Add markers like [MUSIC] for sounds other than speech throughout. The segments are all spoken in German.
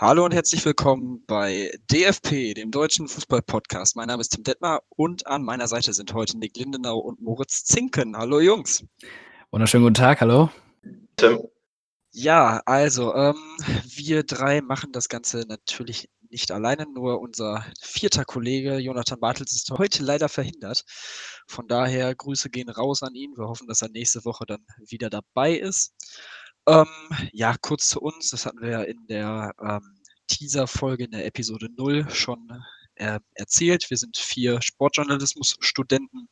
Hallo und herzlich willkommen bei DFP, dem deutschen Fußball-Podcast. Mein Name ist Tim Detmar und an meiner Seite sind heute Nick Lindenau und Moritz Zinken. Hallo Jungs. Wunderschönen guten Tag, hallo. Tim. Ja, also ähm, wir drei machen das Ganze natürlich nicht alleine, nur unser vierter Kollege Jonathan Bartels ist heute leider verhindert. Von daher Grüße gehen raus an ihn. Wir hoffen, dass er nächste Woche dann wieder dabei ist. Ähm, ja, kurz zu uns. Das hatten wir ja in der ähm, Teaser-Folge in der Episode 0 schon äh, erzählt. Wir sind vier Sportjournalismus-Studenten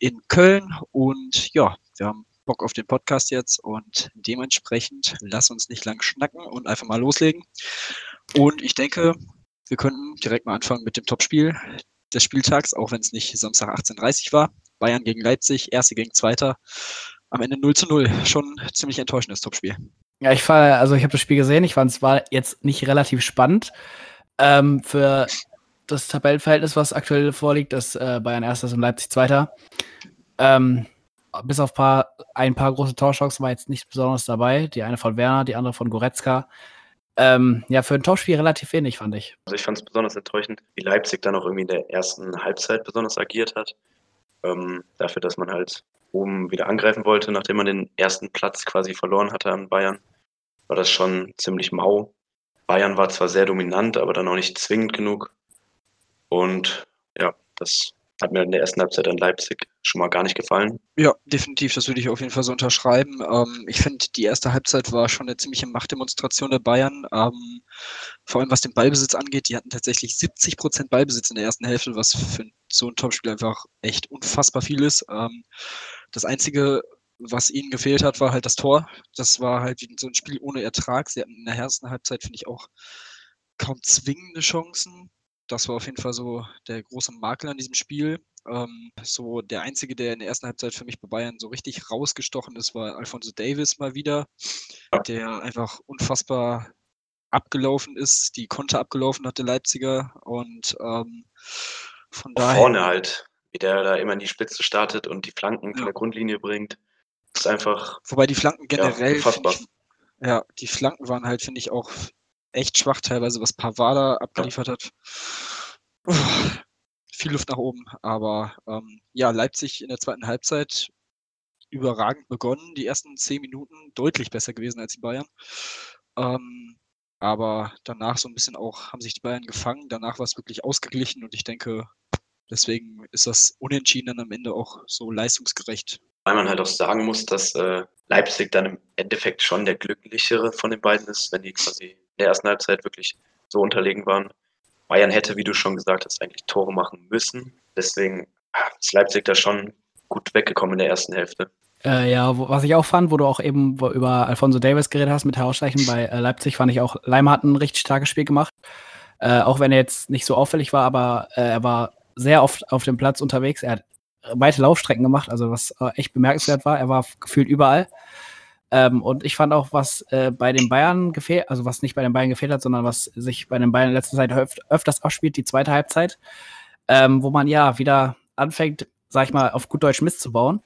in Köln und ja, wir haben Bock auf den Podcast jetzt und dementsprechend lass uns nicht lang schnacken und einfach mal loslegen. Und ich denke, wir könnten direkt mal anfangen mit dem Topspiel des Spieltags, auch wenn es nicht Samstag 18.30 war. Bayern gegen Leipzig, erste gegen zweiter am Ende 0 zu 0. Schon ziemlich enttäuschendes Topspiel. Ja, ich fand, also ich habe das Spiel gesehen, ich fand es war jetzt nicht relativ spannend. Ähm, für das Tabellenverhältnis, was aktuell vorliegt, ist äh, Bayern erstes und Leipzig zweiter. Ähm, bis auf paar, ein paar große Torchancen war jetzt nichts Besonderes dabei. Die eine von Werner, die andere von Goretzka. Ähm, ja, für ein Topspiel relativ wenig, fand ich. Also ich fand es besonders enttäuschend, wie Leipzig dann auch irgendwie in der ersten Halbzeit besonders agiert hat. Ähm, dafür, dass man halt oben wieder angreifen wollte, nachdem man den ersten Platz quasi verloren hatte an Bayern, war das schon ziemlich mau. Bayern war zwar sehr dominant, aber dann auch nicht zwingend genug. Und ja, das hat mir in der ersten Halbzeit an Leipzig schon mal gar nicht gefallen. Ja, definitiv, das würde ich auf jeden Fall so unterschreiben. Ähm, ich finde, die erste Halbzeit war schon eine ziemliche Machtdemonstration der Bayern. Ähm, vor allem was den Ballbesitz angeht, die hatten tatsächlich 70 Prozent Ballbesitz in der ersten Hälfte, was für so ein Topspiel einfach echt unfassbar viel ist. Ähm, das Einzige, was ihnen gefehlt hat, war halt das Tor. Das war halt so ein Spiel ohne Ertrag. Sie hatten in der ersten Halbzeit, finde ich, auch kaum zwingende Chancen das war auf jeden Fall so der große Makel an diesem Spiel. Ähm, so der einzige, der in der ersten Halbzeit für mich bei Bayern so richtig rausgestochen ist, war Alfonso Davis mal wieder, der einfach unfassbar abgelaufen ist, die Konter abgelaufen hat, der Leipziger. Und ähm, von daher. Vorne halt, wie der da immer in die Spitze startet und die Flanken ja. von der Grundlinie bringt. ist einfach. Wobei die Flanken generell. Ja, ich, ja, die Flanken waren halt, finde ich, auch echt schwach teilweise, was Pavada abgeliefert hat. Uff, viel Luft nach oben, aber ähm, ja, Leipzig in der zweiten Halbzeit überragend begonnen. Die ersten zehn Minuten deutlich besser gewesen als die Bayern. Ähm, aber danach so ein bisschen auch, haben sich die Bayern gefangen. Danach war es wirklich ausgeglichen und ich denke, deswegen ist das Unentschieden dann am Ende auch so leistungsgerecht. Weil man halt auch sagen muss, dass äh, Leipzig dann im Endeffekt schon der glücklichere von den beiden ist, wenn die quasi der ersten Halbzeit wirklich so unterlegen waren. Bayern hätte, wie du schon gesagt hast, eigentlich Tore machen müssen. Deswegen ist Leipzig da schon gut weggekommen in der ersten Hälfte. Äh, ja, was ich auch fand, wo du auch eben über Alfonso Davis geredet hast mit Herausstreichen bei äh, Leipzig, fand ich auch, Leimer hat ein richtig starkes Spiel gemacht. Äh, auch wenn er jetzt nicht so auffällig war, aber äh, er war sehr oft auf dem Platz unterwegs. Er hat weite Laufstrecken gemacht, also was äh, echt bemerkenswert war. Er war gefühlt überall. Ähm, und ich fand auch, was äh, bei den Bayern gefehlt, also was nicht bei den Bayern gefehlt hat, sondern was sich bei den Bayern in letzter Zeit öf öfters abspielt, die zweite Halbzeit, ähm, wo man ja wieder anfängt, sag ich mal, auf gut Deutsch Mist zu bauen.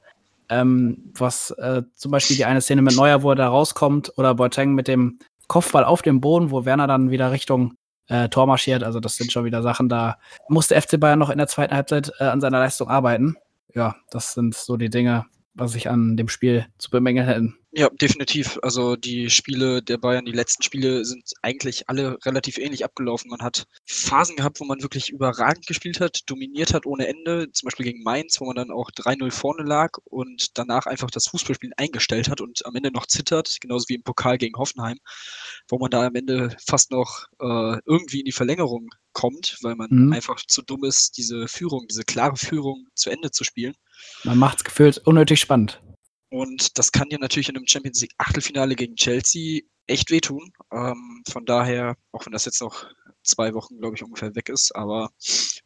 Ähm, was äh, zum Beispiel die eine Szene mit Neuer, wo er da rauskommt, oder Boateng mit dem Kopfball auf dem Boden, wo Werner dann wieder Richtung äh, Tor marschiert. Also das sind schon wieder Sachen, da musste FC Bayern noch in der zweiten Halbzeit äh, an seiner Leistung arbeiten. Ja, das sind so die Dinge, was ich an dem Spiel zu bemängeln hätte. Ja, definitiv. Also die Spiele der Bayern, die letzten Spiele sind eigentlich alle relativ ähnlich abgelaufen. Man hat Phasen gehabt, wo man wirklich überragend gespielt hat, dominiert hat ohne Ende, zum Beispiel gegen Mainz, wo man dann auch 3-0 vorne lag und danach einfach das Fußballspielen eingestellt hat und am Ende noch zittert, genauso wie im Pokal gegen Hoffenheim, wo man da am Ende fast noch äh, irgendwie in die Verlängerung kommt, weil man mhm. einfach zu dumm ist, diese Führung, diese klare Führung zu Ende zu spielen. Man macht es gefühlt unnötig spannend. Und das kann dir natürlich in einem Champions League Achtelfinale gegen Chelsea echt wehtun. Ähm, von daher, auch wenn das jetzt noch zwei Wochen, glaube ich, ungefähr weg ist, aber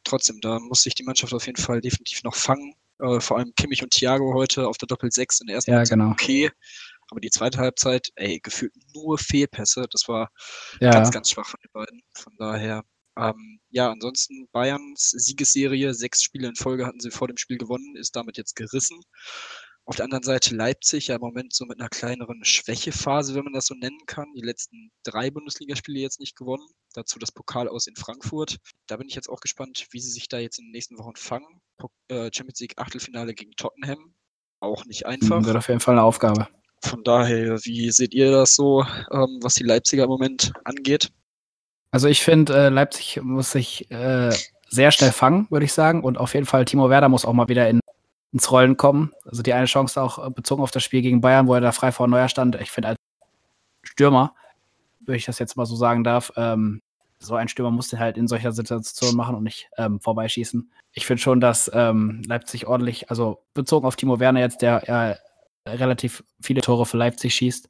trotzdem, da muss sich die Mannschaft auf jeden Fall definitiv noch fangen. Äh, vor allem Kimmich und Thiago heute auf der Doppel-6 in der ersten ja, Halbzeit genau. okay. Aber die zweite Halbzeit, ey, gefühlt nur Fehlpässe. Das war ja. ganz, ganz schwach von den beiden. Von daher, ähm, ja, ansonsten Bayerns Siegesserie, sechs Spiele in Folge hatten sie vor dem Spiel gewonnen, ist damit jetzt gerissen. Auf der anderen Seite Leipzig ja im Moment so mit einer kleineren Schwächephase, wenn man das so nennen kann. Die letzten drei Bundesligaspiele jetzt nicht gewonnen. Dazu das Pokal aus in Frankfurt. Da bin ich jetzt auch gespannt, wie sie sich da jetzt in den nächsten Wochen fangen. Äh, Champions League Achtelfinale gegen Tottenham. Auch nicht einfach. Wird auf jeden Fall eine Aufgabe. Von daher, wie seht ihr das so, ähm, was die Leipziger im Moment angeht? Also ich finde, äh, Leipzig muss sich äh, sehr schnell fangen, würde ich sagen. Und auf jeden Fall Timo Werder muss auch mal wieder in ins Rollen kommen. Also die eine Chance auch äh, bezogen auf das Spiel gegen Bayern, wo er da frei vor Neuer stand. Ich finde als Stürmer, würde ich das jetzt mal so sagen darf, ähm, so ein Stürmer musste halt in solcher Situation machen und nicht ähm, vorbeischießen. Ich finde schon, dass ähm, Leipzig ordentlich, also bezogen auf Timo Werner jetzt, der ja relativ viele Tore für Leipzig schießt,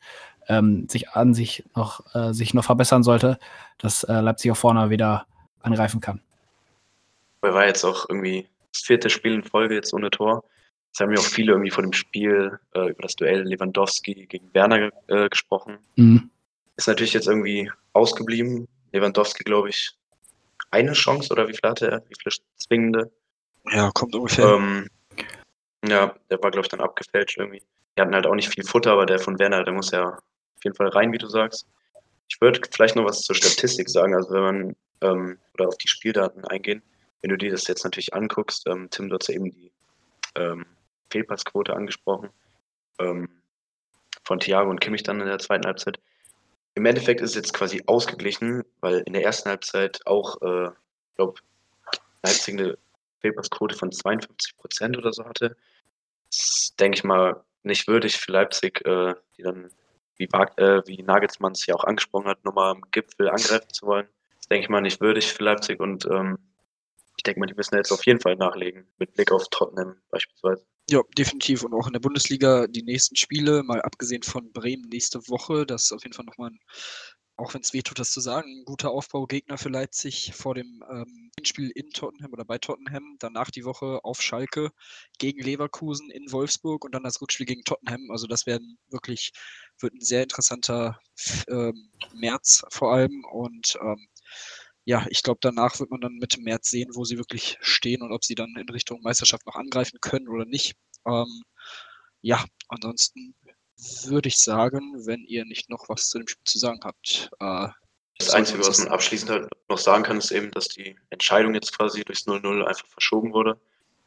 ähm, sich an sich noch, äh, sich noch verbessern sollte, dass äh, Leipzig auch vorne wieder angreifen kann. Er war jetzt auch irgendwie das vierte Spiel in Folge jetzt ohne Tor. Jetzt haben ja auch viele irgendwie von dem Spiel äh, über das Duell Lewandowski gegen Werner äh, gesprochen. Mhm. Ist natürlich jetzt irgendwie ausgeblieben. Lewandowski, glaube ich, eine Chance oder wie viel hatte er? Wie viele zwingende? Ja, kommt ungefähr. Ähm, ja, der war, glaube ich, dann abgefälscht irgendwie. Die hatten halt auch nicht viel Futter, aber der von Werner, der muss ja auf jeden Fall rein, wie du sagst. Ich würde vielleicht noch was zur Statistik sagen. Also wenn man ähm, oder auf die Spieldaten eingehen, wenn du dir das jetzt natürlich anguckst, ähm, Tim, du hast eben die ähm, Fehlpassquote angesprochen ähm, von Thiago und Kimmich dann in der zweiten Halbzeit. Im Endeffekt ist es jetzt quasi ausgeglichen, weil in der ersten Halbzeit auch, äh, ich glaube, Leipzig eine Fehlpassquote von 52 Prozent oder so hatte. Das denke ich mal nicht würdig für Leipzig, äh, die dann, wie, äh, wie Nagelsmann es ja auch angesprochen hat, nochmal am Gipfel angreifen zu wollen. Das denke ich mal nicht würdig für Leipzig und ähm, denke mal, die müssen jetzt auf jeden Fall nachlegen, mit Blick auf Tottenham beispielsweise. Ja, definitiv. Und auch in der Bundesliga die nächsten Spiele, mal abgesehen von Bremen nächste Woche, das ist auf jeden Fall nochmal auch wenn es weh tut, das zu sagen, ein guter Aufbaugegner für Leipzig vor dem ähm, Spiel in Tottenham oder bei Tottenham. Danach die Woche auf Schalke gegen Leverkusen in Wolfsburg und dann das Rückspiel gegen Tottenham. Also das werden wirklich, wird ein sehr interessanter ähm, März vor allem. Und ähm, ja, ich glaube, danach wird man dann Mitte März sehen, wo sie wirklich stehen und ob sie dann in Richtung Meisterschaft noch angreifen können oder nicht. Ähm, ja, ansonsten würde ich sagen, wenn ihr nicht noch was zu dem Spiel zu sagen habt. Äh, das Einzige, was man abschließend halt noch sagen kann, ist eben, dass die Entscheidung jetzt quasi durchs 0-0 einfach verschoben wurde.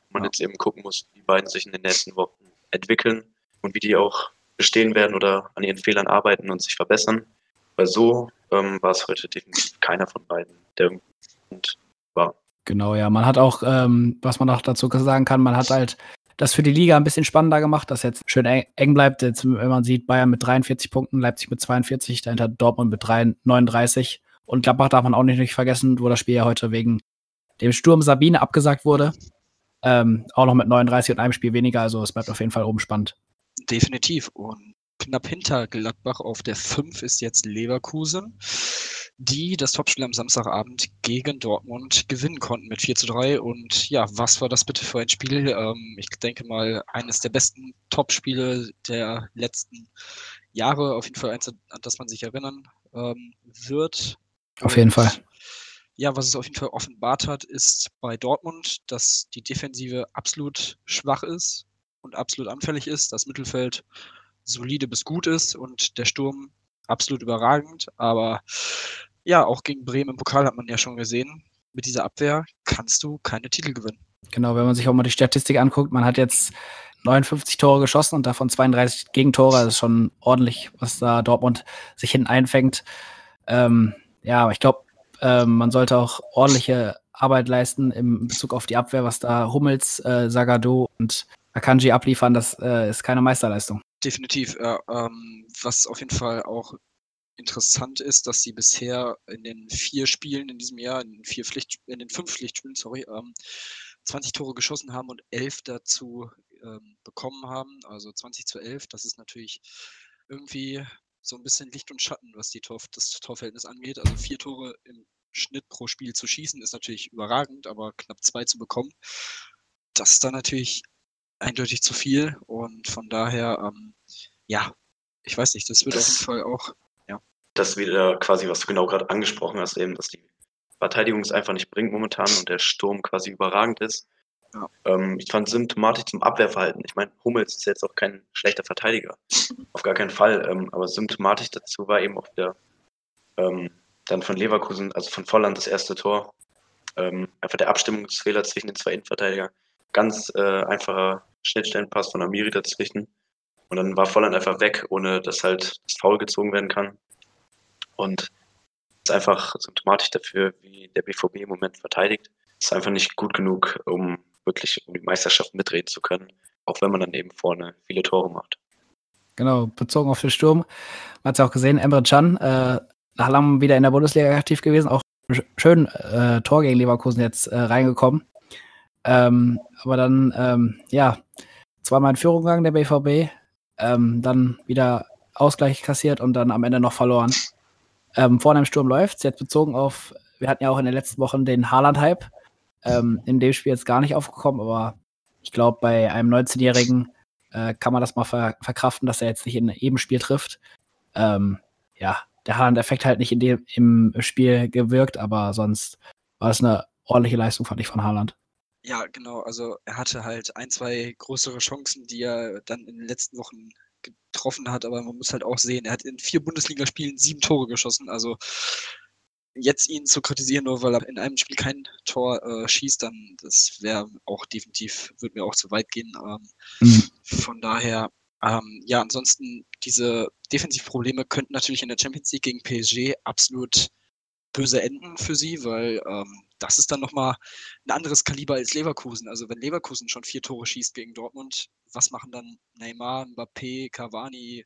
Man ja. jetzt eben gucken muss, wie die beiden sich in den nächsten Wochen entwickeln und wie die auch bestehen werden oder an ihren Fehlern arbeiten und sich verbessern. Weil so ähm, war es heute definitiv keiner von beiden der war. Genau, ja. Man hat auch, ähm, was man auch dazu sagen kann, man hat halt das für die Liga ein bisschen spannender gemacht, dass jetzt schön eng bleibt. Jetzt, wenn man sieht, Bayern mit 43 Punkten, Leipzig mit 42, dahinter Dortmund mit 39 und Gladbach darf man auch nicht vergessen, wo das Spiel ja heute wegen dem Sturm Sabine abgesagt wurde. Ähm, auch noch mit 39 und einem Spiel weniger, also es bleibt auf jeden Fall oben spannend. Definitiv. Und knapp hinter Gladbach auf der 5 ist jetzt Leverkusen die das Topspiel am Samstagabend gegen Dortmund gewinnen konnten mit 4 zu 3. Und ja, was war das bitte für ein Spiel? Ähm, ich denke mal, eines der besten Topspiele der letzten Jahre. Auf jeden Fall eins, an das man sich erinnern ähm, wird. Auf jeden Fall. Ja, was es auf jeden Fall offenbart hat, ist bei Dortmund, dass die Defensive absolut schwach ist und absolut anfällig ist. Das Mittelfeld solide bis gut ist und der Sturm absolut überragend. Aber ja, auch gegen Bremen im Pokal hat man ja schon gesehen, mit dieser Abwehr kannst du keine Titel gewinnen. Genau, wenn man sich auch mal die Statistik anguckt, man hat jetzt 59 Tore geschossen und davon 32 Gegentore. Das ist schon ordentlich, was da Dortmund sich hinten einfängt. Ähm, ja, aber ich glaube, ähm, man sollte auch ordentliche Arbeit leisten im Bezug auf die Abwehr, was da Hummels, äh, Sagado und Akanji abliefern. Das äh, ist keine Meisterleistung. Definitiv. Äh, ähm, was auf jeden Fall auch interessant ist, dass sie bisher in den vier Spielen in diesem Jahr, in den, vier Pflicht, in den fünf Pflichtspielen, sorry, ähm, 20 Tore geschossen haben und elf dazu ähm, bekommen haben, also 20 zu 11. Das ist natürlich irgendwie so ein bisschen Licht und Schatten, was die Tor, das Torverhältnis angeht. Also vier Tore im Schnitt pro Spiel zu schießen, ist natürlich überragend, aber knapp zwei zu bekommen, das ist dann natürlich eindeutig zu viel. Und von daher, ähm, ja, ich weiß nicht, das wird das, auf jeden Fall auch das wieder quasi, was du genau gerade angesprochen hast, eben, dass die Verteidigung es einfach nicht bringt momentan und der Sturm quasi überragend ist. Ja. Ähm, ich fand symptomatisch zum Abwehrverhalten. Ich meine, Hummels ist jetzt auch kein schlechter Verteidiger. [LAUGHS] Auf gar keinen Fall. Ähm, aber symptomatisch dazu war eben auch der ähm, dann von Leverkusen, also von Volland das erste Tor. Ähm, einfach der Abstimmungsfehler zwischen den zwei Innenverteidigern. Ganz äh, einfacher Schnittstellenpass von Amiri dazwischen. Und dann war Volland einfach weg, ohne dass halt das Foul gezogen werden kann. Und ist einfach symptomatisch dafür, wie der BVB im Moment verteidigt. Ist einfach nicht gut genug, um wirklich um die Meisterschaft mitreden zu können, auch wenn man dann eben vorne viele Tore macht. Genau, bezogen auf den Sturm. Man hat es ja auch gesehen, Emre Can, äh, nach langem wieder in der Bundesliga aktiv gewesen, auch schön äh, Tor gegen Leverkusen jetzt äh, reingekommen. Ähm, aber dann, ähm, ja, zweimal in Führung gegangen der BVB, ähm, dann wieder Ausgleich kassiert und dann am Ende noch verloren. Ähm, vorne im Sturm läuft jetzt bezogen auf, wir hatten ja auch in den letzten Wochen den Haaland-Hype, ähm, in dem Spiel jetzt gar nicht aufgekommen, aber ich glaube, bei einem 19-Jährigen äh, kann man das mal ver verkraften, dass er jetzt nicht in jedem Spiel trifft. Ähm, ja, der Haaland-Effekt halt nicht in dem, im Spiel gewirkt, aber sonst war es eine ordentliche Leistung, fand ich, von Haaland. Ja, genau. Also er hatte halt ein, zwei größere Chancen, die er dann in den letzten Wochen getroffen hat, aber man muss halt auch sehen, er hat in vier Bundesligaspielen sieben Tore geschossen. Also jetzt ihn zu kritisieren, nur weil er in einem Spiel kein Tor äh, schießt, dann das wäre auch definitiv, würde mir auch zu weit gehen. Ähm, mhm. Von daher, ähm, ja, ansonsten diese Defensivprobleme könnten natürlich in der Champions League gegen PSG absolut böse enden für sie, weil ähm, das ist dann nochmal ein anderes Kaliber als Leverkusen. Also wenn Leverkusen schon vier Tore schießt gegen Dortmund, was machen dann Neymar, Mbappé, Cavani,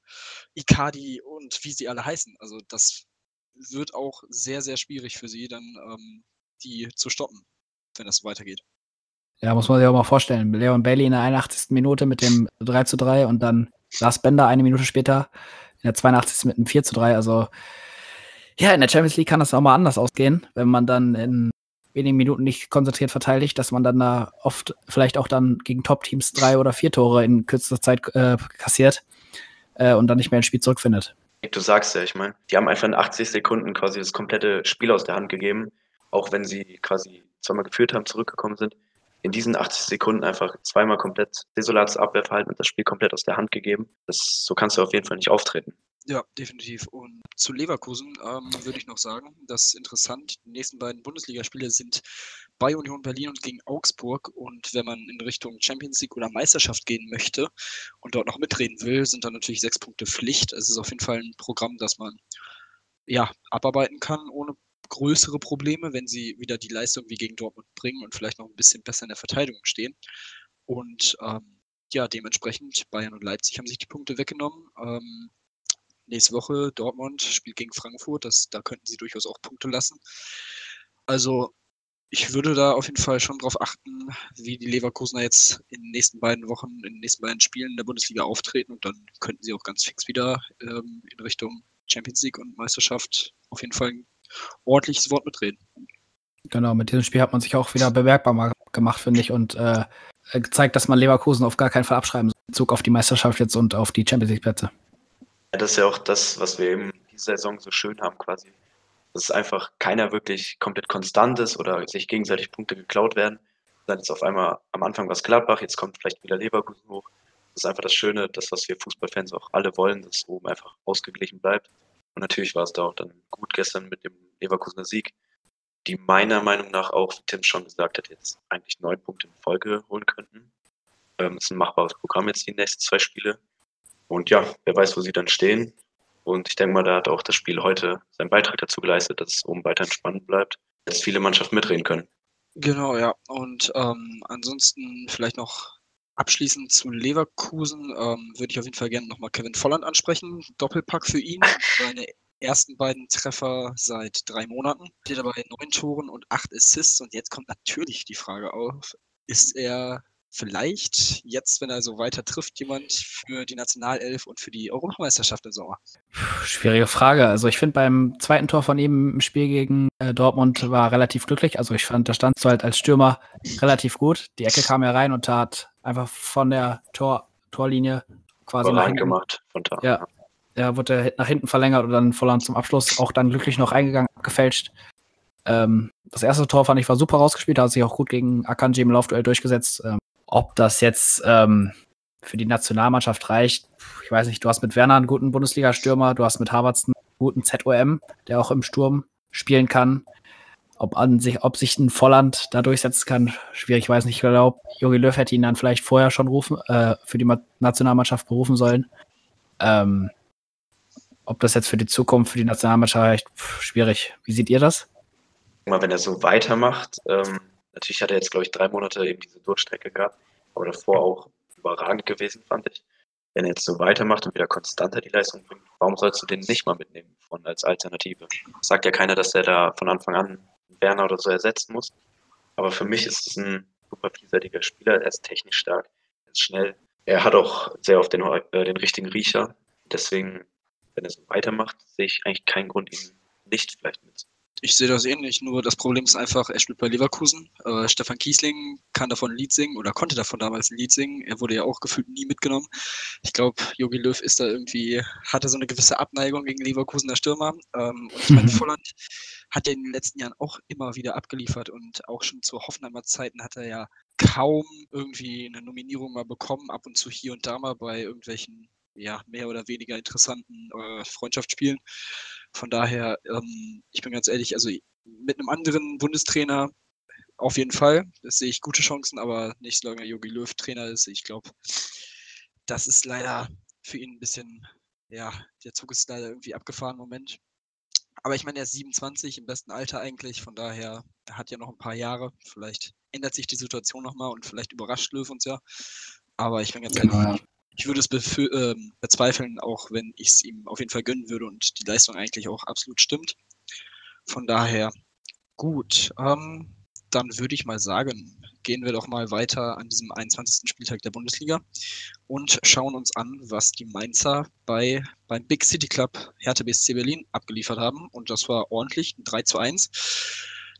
Icardi und wie sie alle heißen? Also das wird auch sehr, sehr schwierig für sie, dann ähm, die zu stoppen, wenn das weitergeht. Ja, muss man sich auch mal vorstellen. Leon Bailey in der 81. Minute mit dem 3 zu 3 und dann Lars Bender eine Minute später in der 82. mit einem 4 zu 3. Also ja, in der Champions League kann das auch mal anders ausgehen, wenn man dann in wenigen Minuten nicht konzentriert verteidigt, dass man dann da oft vielleicht auch dann gegen Top-Teams drei oder vier Tore in kürzester Zeit äh, kassiert äh, und dann nicht mehr ins Spiel zurückfindet. Du sagst ja, ich meine, die haben einfach in 80 Sekunden quasi das komplette Spiel aus der Hand gegeben, auch wenn sie quasi zweimal geführt haben, zurückgekommen sind. In diesen 80 Sekunden einfach zweimal komplett desolates Abwehrverhalten und das Spiel komplett aus der Hand gegeben. Das, so kannst du auf jeden Fall nicht auftreten. Ja, definitiv. Und zu Leverkusen ähm, würde ich noch sagen, das ist interessant. Die nächsten beiden Bundesligaspiele sind bei Union Berlin und gegen Augsburg. Und wenn man in Richtung Champions League oder Meisterschaft gehen möchte und dort noch mitreden will, sind dann natürlich sechs Punkte Pflicht. Es ist auf jeden Fall ein Programm, das man ja abarbeiten kann ohne größere Probleme, wenn sie wieder die Leistung wie gegen Dortmund bringen und vielleicht noch ein bisschen besser in der Verteidigung stehen. Und ähm, ja, dementsprechend Bayern und Leipzig haben sich die Punkte weggenommen. Ähm, nächste Woche Dortmund spielt gegen Frankfurt. Das, da könnten sie durchaus auch Punkte lassen. Also ich würde da auf jeden Fall schon darauf achten, wie die Leverkusener jetzt in den nächsten beiden Wochen, in den nächsten beiden Spielen in der Bundesliga auftreten und dann könnten sie auch ganz fix wieder ähm, in Richtung Champions League und Meisterschaft auf jeden Fall ein ordentliches Wort mitreden. Genau, mit diesem Spiel hat man sich auch wieder bemerkbar gemacht, finde ich, und äh, gezeigt, dass man Leverkusen auf gar keinen Fall abschreiben soll, in Bezug auf die Meisterschaft jetzt und auf die Champions League Plätze. Ja, das ist ja auch das, was wir eben diese Saison so schön haben, quasi. Dass einfach keiner wirklich komplett konstant ist oder sich gegenseitig Punkte geklaut werden. Dann ist auf einmal am Anfang was Gladbach, jetzt kommt vielleicht wieder Leverkusen hoch. Das ist einfach das Schöne, das, was wir Fußballfans auch alle wollen, dass oben einfach ausgeglichen bleibt. Und natürlich war es da auch dann gut gestern mit dem Leverkusener Sieg, die meiner Meinung nach auch, wie Tim schon gesagt hat, jetzt eigentlich neun Punkte in Folge holen könnten. Ähm, ist ein machbares Programm jetzt die nächsten zwei Spiele. Und ja, wer weiß, wo sie dann stehen. Und ich denke mal, da hat auch das Spiel heute seinen Beitrag dazu geleistet, dass es oben weiterhin spannend bleibt, dass viele Mannschaften mitreden können. Genau, ja. Und ähm, ansonsten vielleicht noch abschließend zu Leverkusen ähm, würde ich auf jeden Fall gerne nochmal Kevin Volland ansprechen. Doppelpack für ihn. [LAUGHS] Seine ersten beiden Treffer seit drei Monaten. Steht dabei neun Toren und acht Assists. Und jetzt kommt natürlich die Frage auf, ist er vielleicht jetzt, wenn er so weiter trifft, jemand für die Nationalelf und für die Europameisterschaft im Sommer? Schwierige Frage. Also ich finde beim zweiten Tor von ihm im Spiel gegen äh, Dortmund war relativ glücklich. Also ich fand, da stand so halt als Stürmer relativ gut. Die Ecke kam ja rein und tat einfach von der Tor Torlinie quasi nach hinten. gemacht. Von da. Ja. Er wurde nach hinten verlängert und dann Volland zum Abschluss auch dann glücklich noch eingegangen, gefälscht. Ähm, das erste Tor fand ich war super rausgespielt, hat sich auch gut gegen Akanji im Laufduell durchgesetzt. Ähm, ob das jetzt ähm, für die Nationalmannschaft reicht, ich weiß nicht. Du hast mit Werner einen guten Bundesliga-Stürmer, du hast mit Harvards einen guten ZOM, der auch im Sturm spielen kann. Ob, an sich, ob sich ein Volland da durchsetzen kann, schwierig. Ich weiß nicht. Ich glaube, Jogi Löw hätte ihn dann vielleicht vorher schon rufen, äh, für die Nationalmannschaft berufen sollen. Ähm, ob das jetzt für die Zukunft, für die Nationalmannschaft reicht, schwierig. Wie seht ihr das? Mal, wenn er so weitermacht, ähm, natürlich hat er jetzt, glaube ich, drei Monate eben diese Durchstrecke gehabt, aber davor auch überragend gewesen, fand ich. Wenn er jetzt so weitermacht und wieder konstanter die Leistung bringt, warum sollst du den nicht mal mitnehmen von als Alternative? Sagt ja keiner, dass er da von Anfang an Werner oder so ersetzen muss. Aber für mich ist es ein super vielseitiger Spieler. Er ist technisch stark, er ist schnell. Er hat auch sehr oft den, äh, den richtigen Riecher. Deswegen, wenn er so weitermacht, sehe ich eigentlich keinen Grund, ihn nicht vielleicht mit ich sehe das ähnlich, nur das Problem ist einfach, er spielt bei Leverkusen. Äh, Stefan Kiesling kann davon ein Lied singen oder konnte davon damals ein Lied singen. Er wurde ja auch gefühlt nie mitgenommen. Ich glaube, Jogi Löw ist da irgendwie, hatte so eine gewisse Abneigung gegen Leverkusener Stürmer. Ähm, und ich meine, Volland hat ja in den letzten Jahren auch immer wieder abgeliefert und auch schon zu Hoffenheimer Zeiten hat er ja kaum irgendwie eine Nominierung mal bekommen, ab und zu hier und da mal bei irgendwelchen ja, mehr oder weniger interessanten äh, Freundschaftsspielen. Von daher, ähm, ich bin ganz ehrlich, also mit einem anderen Bundestrainer auf jeden Fall. Das sehe ich gute Chancen, aber nicht solange Jogi Löw Trainer ist. Ich glaube, das ist leider für ihn ein bisschen, ja, der Zug ist leider irgendwie abgefahren im Moment. Aber ich meine, er ist 27 im besten Alter eigentlich, von daher, er hat ja noch ein paar Jahre. Vielleicht ändert sich die Situation nochmal und vielleicht überrascht Löw uns ja. Aber ich bin ganz genau, ehrlich, ich würde es äh, bezweifeln, auch wenn ich es ihm auf jeden Fall gönnen würde und die Leistung eigentlich auch absolut stimmt. Von daher, gut. Ähm, dann würde ich mal sagen, gehen wir doch mal weiter an diesem 21. Spieltag der Bundesliga und schauen uns an, was die Mainzer bei, beim Big City Club Hertha BSC Berlin abgeliefert haben. Und das war ordentlich, 3 zu 1.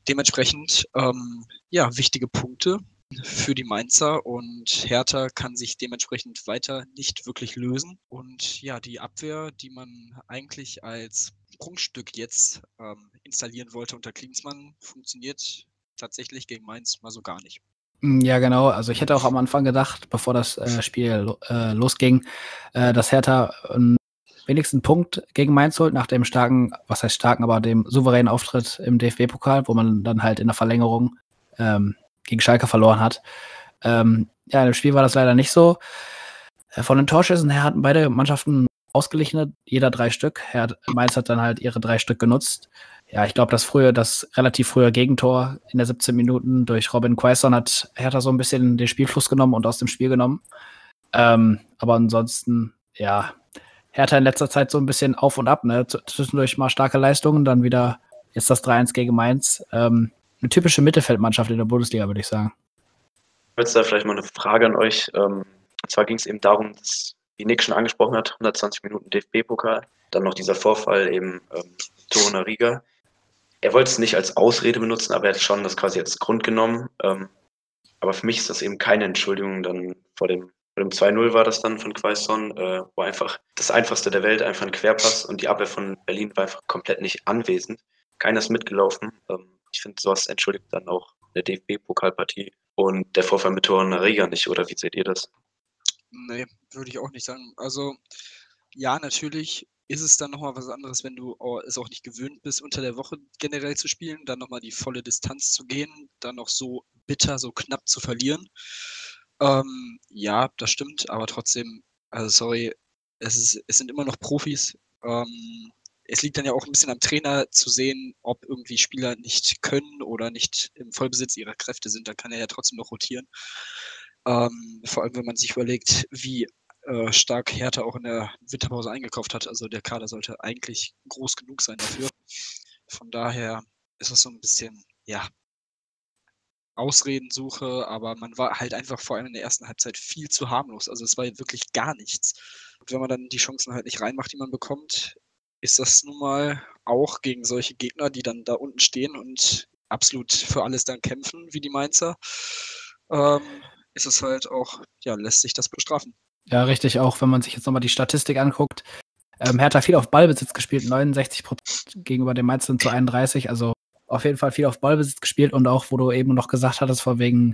Dementsprechend, ähm, ja, wichtige Punkte für die Mainzer und Hertha kann sich dementsprechend weiter nicht wirklich lösen. Und ja, die Abwehr, die man eigentlich als Prunkstück jetzt ähm, installieren wollte unter Klinsmann, funktioniert tatsächlich gegen Mainz mal so gar nicht. Mm, ja, genau. Also ich hätte auch am Anfang gedacht, bevor das äh, Spiel äh, losging, äh, dass Hertha einen wenigsten Punkt gegen Mainz holt, nach dem starken, was heißt starken, aber dem souveränen Auftritt im DFB-Pokal, wo man dann halt in der Verlängerung ähm, gegen Schalke verloren hat. Ähm, ja, im Spiel war das leider nicht so. Äh, von den Torschüssen her hatten beide Mannschaften ausgelichene, jeder drei Stück. Her Mainz hat dann halt ihre drei Stück genutzt. Ja, ich glaube, das frühe, das relativ frühe Gegentor in der 17 Minuten durch Robin Quaison hat Hertha so ein bisschen den Spielfluss genommen und aus dem Spiel genommen. Ähm, aber ansonsten, ja, Hertha in letzter Zeit so ein bisschen auf und ab, ne? Zwischendurch mal starke Leistungen, dann wieder jetzt das 3-1 gegen Mainz. Ähm, eine typische Mittelfeldmannschaft in der Bundesliga, würde ich sagen. Jetzt da vielleicht mal eine Frage an euch. Ähm, und zwar ging es eben darum, dass, wie Nick schon angesprochen hat, 120 Minuten DFB-Pokal, dann noch dieser Vorfall eben ähm, Toruna Riga. Er wollte es nicht als Ausrede benutzen, aber er hat schon das quasi als Grund genommen. Ähm, aber für mich ist das eben keine Entschuldigung. Dann vor dem, vor dem 2-0 war das dann von Quaison, äh, wo einfach das einfachste der Welt, einfach ein Querpass und die Abwehr von Berlin war einfach komplett nicht anwesend. Keiner ist mitgelaufen. Ähm, ich finde, sowas entschuldigt dann auch eine DFB-Pokalpartie und der Vorfall mit Toren Riga nicht, oder wie seht ihr das? Nee, würde ich auch nicht sagen. Also, ja, natürlich ist es dann nochmal was anderes, wenn du es auch nicht gewöhnt bist, unter der Woche generell zu spielen, dann nochmal die volle Distanz zu gehen, dann noch so bitter, so knapp zu verlieren. Ähm, ja, das stimmt, aber trotzdem, also sorry, es, ist, es sind immer noch Profis. Ähm, es liegt dann ja auch ein bisschen am Trainer zu sehen, ob irgendwie Spieler nicht können oder nicht im Vollbesitz ihrer Kräfte sind. Dann kann er ja trotzdem noch rotieren. Ähm, vor allem, wenn man sich überlegt, wie äh, stark Hertha auch in der Winterpause eingekauft hat. Also der Kader sollte eigentlich groß genug sein dafür. Von daher ist es so ein bisschen, ja, Ausredensuche, aber man war halt einfach vor allem in der ersten Halbzeit viel zu harmlos. Also es war wirklich gar nichts. Und wenn man dann die Chancen halt nicht reinmacht, die man bekommt, ist das nun mal auch gegen solche Gegner, die dann da unten stehen und absolut für alles dann kämpfen, wie die Mainzer, ähm, ist es halt auch, ja, lässt sich das bestrafen. Ja, richtig, auch wenn man sich jetzt nochmal die Statistik anguckt. Ähm, Hertha viel auf Ballbesitz gespielt, 69 Prozent gegenüber den Mainzern zu 31, also auf jeden Fall viel auf Ballbesitz gespielt und auch, wo du eben noch gesagt hattest, vor wegen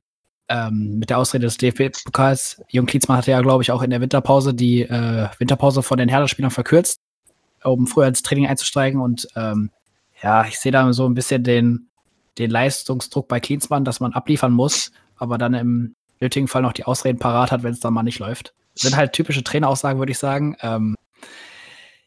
ähm, mit der Ausrede des DFB-Pokals. Jürgen Klinsmann hatte ja, glaube ich, auch in der Winterpause die äh, Winterpause von den Herder-Spielern verkürzt, um früher ins Training einzusteigen. Und ähm, ja, ich sehe da so ein bisschen den, den Leistungsdruck bei Klinsmann, dass man abliefern muss, aber dann im nötigen Fall noch die Ausreden parat hat, wenn es dann mal nicht läuft. Das sind halt typische Traineraussagen, würde ich sagen. Ähm,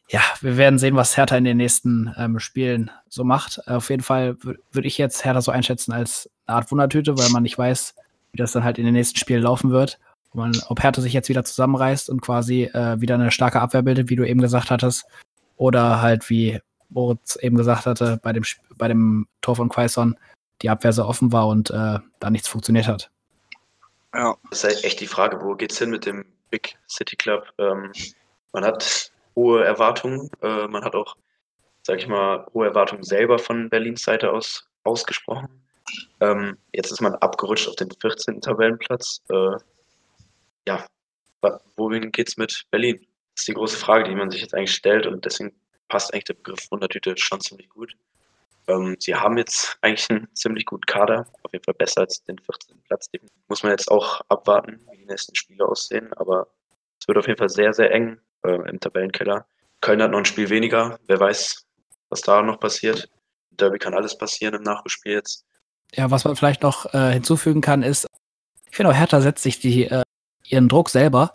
ja, wir werden sehen, was Hertha in den nächsten ähm, Spielen so macht. Auf jeden Fall würde ich jetzt Hertha so einschätzen als eine Art Wundertüte, weil man nicht weiß, wie das dann halt in den nächsten Spielen laufen wird. Ob, Hertha sich jetzt wieder zusammenreißt und quasi äh, wieder eine starke Abwehr bildet, wie du eben gesagt hattest. Oder halt, wie Moritz eben gesagt hatte, bei dem, bei dem Tor von Quaison die Abwehr so offen war und äh, da nichts funktioniert hat. Ja. Das ist echt die Frage, wo geht's hin mit dem Big City Club? Ähm, man hat hohe Erwartungen. Äh, man hat auch, sag ich mal, hohe Erwartungen selber von Berlins Seite aus ausgesprochen. Ähm, jetzt ist man abgerutscht auf den 14. Tabellenplatz. Äh, ja, wohin geht's mit Berlin? Das ist die große Frage, die man sich jetzt eigentlich stellt und deswegen passt eigentlich der Begriff Wundertüte schon ziemlich gut. Ähm, sie haben jetzt eigentlich einen ziemlich guten Kader, auf jeden Fall besser als den 14. Platz. Den muss man jetzt auch abwarten, wie die nächsten Spiele aussehen, aber es wird auf jeden Fall sehr, sehr eng äh, im Tabellenkeller. Köln hat noch ein Spiel weniger, wer weiß, was da noch passiert. Derby kann alles passieren im Nachspiel jetzt. Ja, was man vielleicht noch äh, hinzufügen kann, ist, ich finde auch Hertha setzt sich die, äh, ihren Druck selber,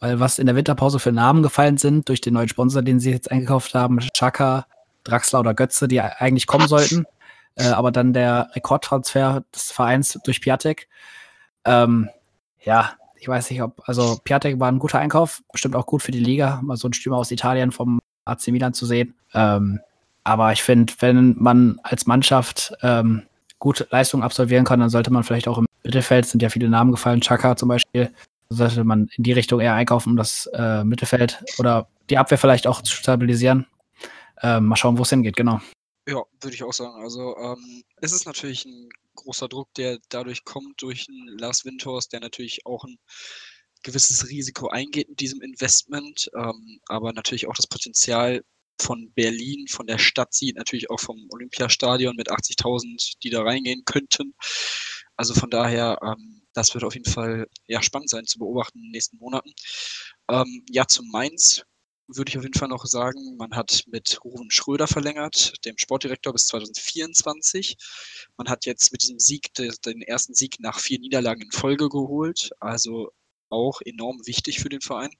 weil was in der Winterpause für Namen gefallen sind durch den neuen Sponsor, den sie jetzt eingekauft haben, Chaka, Draxler oder Götze, die eigentlich kommen sollten, äh, aber dann der Rekordtransfer des Vereins durch Piatek. Ähm, ja, ich weiß nicht, ob, also Piatek war ein guter Einkauf, bestimmt auch gut für die Liga, mal so ein Stürmer aus Italien vom AC Milan zu sehen. Ähm, aber ich finde, wenn man als Mannschaft ähm, gute Leistungen absolvieren kann, dann sollte man vielleicht auch im Mittelfeld, sind ja viele Namen gefallen, Chaka zum Beispiel, sollte man in die Richtung eher einkaufen, um das äh, Mittelfeld oder die Abwehr vielleicht auch zu stabilisieren. Ähm, mal schauen, wo es hingeht, genau. Ja, würde ich auch sagen. Also ähm, es ist natürlich ein großer Druck, der dadurch kommt durch einen Lars Windhorst, der natürlich auch ein gewisses Risiko eingeht in diesem Investment, ähm, aber natürlich auch das Potenzial von Berlin, von der Stadt sieht, natürlich auch vom Olympiastadion mit 80.000, die da reingehen könnten. Also von daher, ähm, das wird auf jeden Fall ja, spannend sein zu beobachten in den nächsten Monaten. Ähm, ja, zum Mainz würde ich auf jeden Fall noch sagen, man hat mit Ruben Schröder verlängert, dem Sportdirektor bis 2024. Man hat jetzt mit diesem Sieg den ersten Sieg nach vier Niederlagen in Folge geholt, also auch enorm wichtig für den Verein.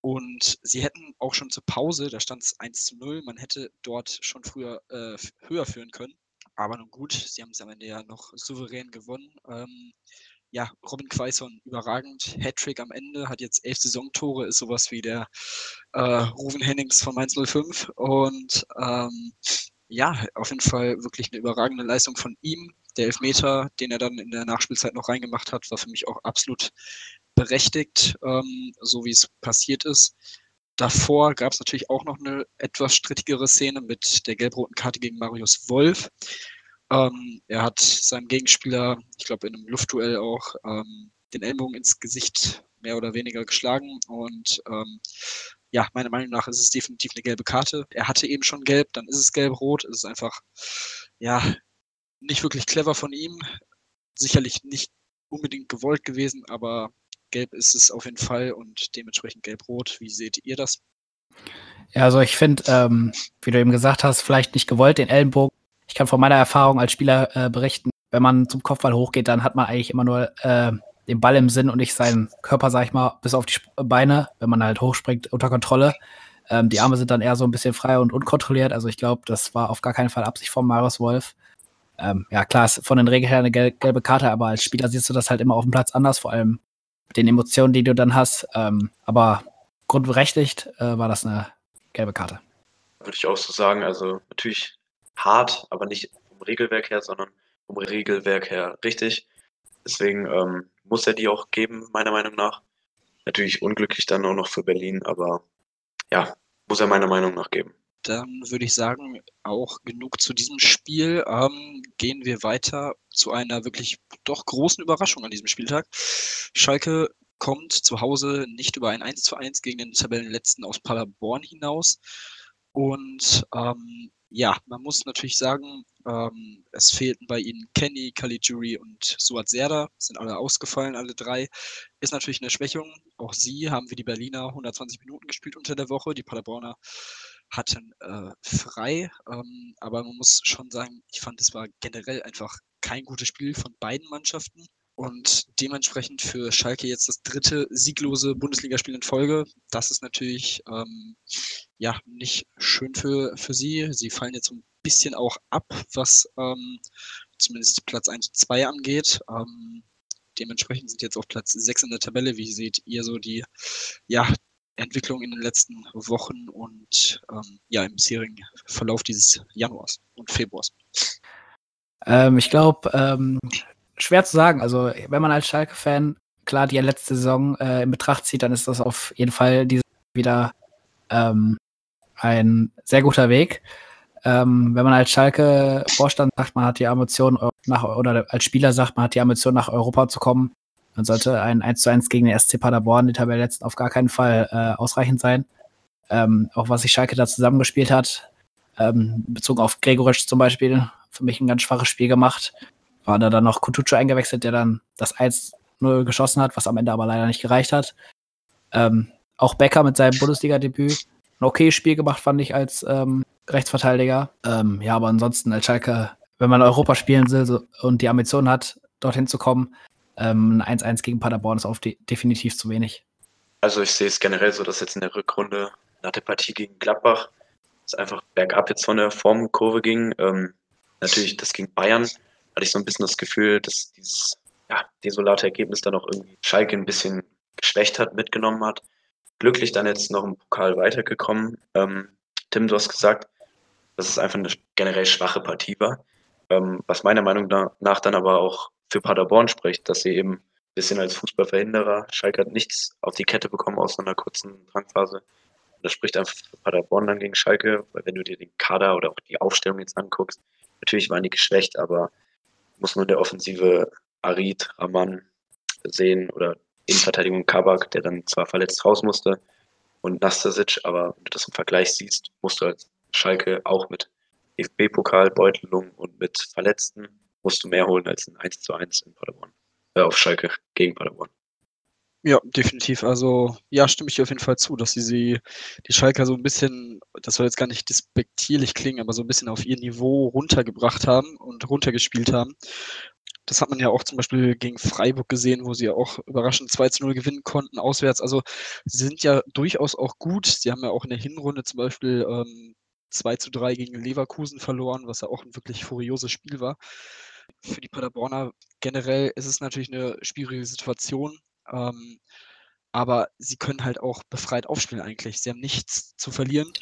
Und sie hätten auch schon zur Pause, da stand es 1 zu 0, man hätte dort schon früher äh, höher führen können. Aber nun gut, sie haben es am Ende ja noch souverän gewonnen. Ähm, ja, Robin Quaison überragend. Hattrick am Ende, hat jetzt elf Saisontore, ist sowas wie der äh, Ruven Hennings von Mainz 05. Und ähm, ja, auf jeden Fall wirklich eine überragende Leistung von ihm. Der Elfmeter, den er dann in der Nachspielzeit noch reingemacht hat, war für mich auch absolut berechtigt, ähm, so wie es passiert ist. Davor gab es natürlich auch noch eine etwas strittigere Szene mit der gelb-roten Karte gegen Marius Wolf. Ähm, er hat seinem Gegenspieler, ich glaube in einem Luftduell auch, ähm, den Ellbogen ins Gesicht mehr oder weniger geschlagen. Und ähm, ja, meiner Meinung nach ist es definitiv eine gelbe Karte. Er hatte eben schon gelb, dann ist es gelb-rot. Es ist einfach, ja, nicht wirklich clever von ihm. Sicherlich nicht unbedingt gewollt gewesen, aber gelb ist es auf jeden Fall und dementsprechend gelb-rot. Wie seht ihr das? Ja, also ich finde, ähm, wie du eben gesagt hast, vielleicht nicht gewollt, den Ellenbogen. Ich kann von meiner Erfahrung als Spieler äh, berichten, wenn man zum Kopfball hochgeht, dann hat man eigentlich immer nur äh, den Ball im Sinn und nicht seinen Körper, sag ich mal, bis auf die Beine, wenn man halt hochspringt, unter Kontrolle. Ähm, die Arme sind dann eher so ein bisschen frei und unkontrolliert. Also ich glaube, das war auf gar keinen Fall Absicht von Marius Wolf. Ähm, ja, klar, ist von den Regeln her eine gel gelbe Karte, aber als Spieler siehst du das halt immer auf dem Platz anders, vor allem den Emotionen, die du dann hast. Ähm, aber grundberechtigt äh, war das eine gelbe Karte. Würde ich auch so sagen. Also natürlich hart, aber nicht vom Regelwerk her, sondern vom Regelwerk her richtig. Deswegen ähm, muss er die auch geben, meiner Meinung nach. Natürlich unglücklich dann auch noch für Berlin, aber ja, muss er meiner Meinung nach geben. Dann würde ich sagen, auch genug zu diesem Spiel. Ähm, gehen wir weiter zu einer wirklich doch großen Überraschung an diesem Spieltag. Schalke kommt zu Hause nicht über ein 1 zu 1 gegen den Tabellenletzten aus Paderborn hinaus. Und ähm, ja, man muss natürlich sagen, ähm, es fehlten bei ihnen Kenny, Caligiuri und Suat Serda, sind alle ausgefallen, alle drei. Ist natürlich eine Schwächung. Auch sie haben wie die Berliner 120 Minuten gespielt unter der Woche. Die Paderborner hatten äh, frei. Ähm, aber man muss schon sagen, ich fand, es war generell einfach kein gutes Spiel von beiden Mannschaften. Und dementsprechend für Schalke jetzt das dritte sieglose Bundesligaspiel in Folge. Das ist natürlich ähm, ja nicht schön für, für sie. Sie fallen jetzt so ein bisschen auch ab, was ähm, zumindest Platz 1 und 2 angeht. Ähm, dementsprechend sind jetzt auf Platz 6 in der Tabelle. Wie seht ihr so die ja, Entwicklung in den letzten Wochen und ähm, ja im bisherigen Verlauf dieses Januars und Februars? Ähm, ich glaube, ähm, schwer zu sagen. Also, wenn man als Schalke-Fan klar die letzte Saison äh, in Betracht zieht, dann ist das auf jeden Fall diese wieder ähm, ein sehr guter Weg. Ähm, wenn man als Schalke-Vorstand sagt, man hat die Ambition nach, oder als Spieler sagt, man hat die Ambition nach Europa zu kommen, dann sollte ein 1 zu 1 gegen den SC Paderborn, die Tabelle letzten, auf gar keinen Fall äh, ausreichend sein. Ähm, auch was sich Schalke da zusammengespielt hat, ähm, bezogen auf Gregorisch zum Beispiel, für mich ein ganz schwaches Spiel gemacht war da dann noch Kutucu eingewechselt, der dann das 1-0 geschossen hat, was am Ende aber leider nicht gereicht hat. Ähm, auch Becker mit seinem Bundesliga-Debüt ein okayes Spiel gemacht, fand ich als ähm, Rechtsverteidiger. Ähm, ja, aber ansonsten als Schalke, wenn man Europa spielen will so, und die Ambition hat, dorthin zu kommen, ähm, ein 1-1 gegen Paderborn ist auf de definitiv zu wenig. Also ich sehe es generell so, dass jetzt in der Rückrunde nach der Partie gegen Gladbach es einfach bergab jetzt von der Formkurve ging. Ähm, natürlich, das gegen Bayern hatte ich so ein bisschen das Gefühl, dass dieses ja, desolate Ergebnis dann auch irgendwie Schalke ein bisschen geschwächt hat, mitgenommen hat. Glücklich dann jetzt noch im Pokal weitergekommen. Ähm, Tim, du hast gesagt, dass es einfach eine generell schwache Partie war. Ähm, was meiner Meinung nach dann aber auch für Paderborn spricht, dass sie eben ein bisschen als Fußballverhinderer, Schalke hat nichts auf die Kette bekommen aus einer kurzen Drangphase. Das spricht einfach für Paderborn dann gegen Schalke, weil wenn du dir den Kader oder auch die Aufstellung jetzt anguckst, natürlich waren die geschwächt, aber muss nur der offensive Arid, Raman sehen oder Innenverteidigung Kabak, der dann zwar verletzt raus musste, und Nastasic, aber wenn du das im Vergleich siehst, musst du als Schalke auch mit DFB-Pokal, Beutelung und mit Verletzten musst du mehr holen als ein 1 zu 1 in Paderborn. Äh, auf Schalke gegen Paderborn. Ja, definitiv. Also, ja, stimme ich dir auf jeden Fall zu, dass sie, sie die Schalker so ein bisschen, das soll jetzt gar nicht despektierlich klingen, aber so ein bisschen auf ihr Niveau runtergebracht haben und runtergespielt haben. Das hat man ja auch zum Beispiel gegen Freiburg gesehen, wo sie ja auch überraschend 2 zu 0 gewinnen konnten, auswärts. Also, sie sind ja durchaus auch gut. Sie haben ja auch in der Hinrunde zum Beispiel ähm, 2 zu 3 gegen Leverkusen verloren, was ja auch ein wirklich furioses Spiel war. Für die Paderborner generell ist es natürlich eine schwierige Situation ähm, aber sie können halt auch befreit aufspielen eigentlich. Sie haben nichts zu verlieren.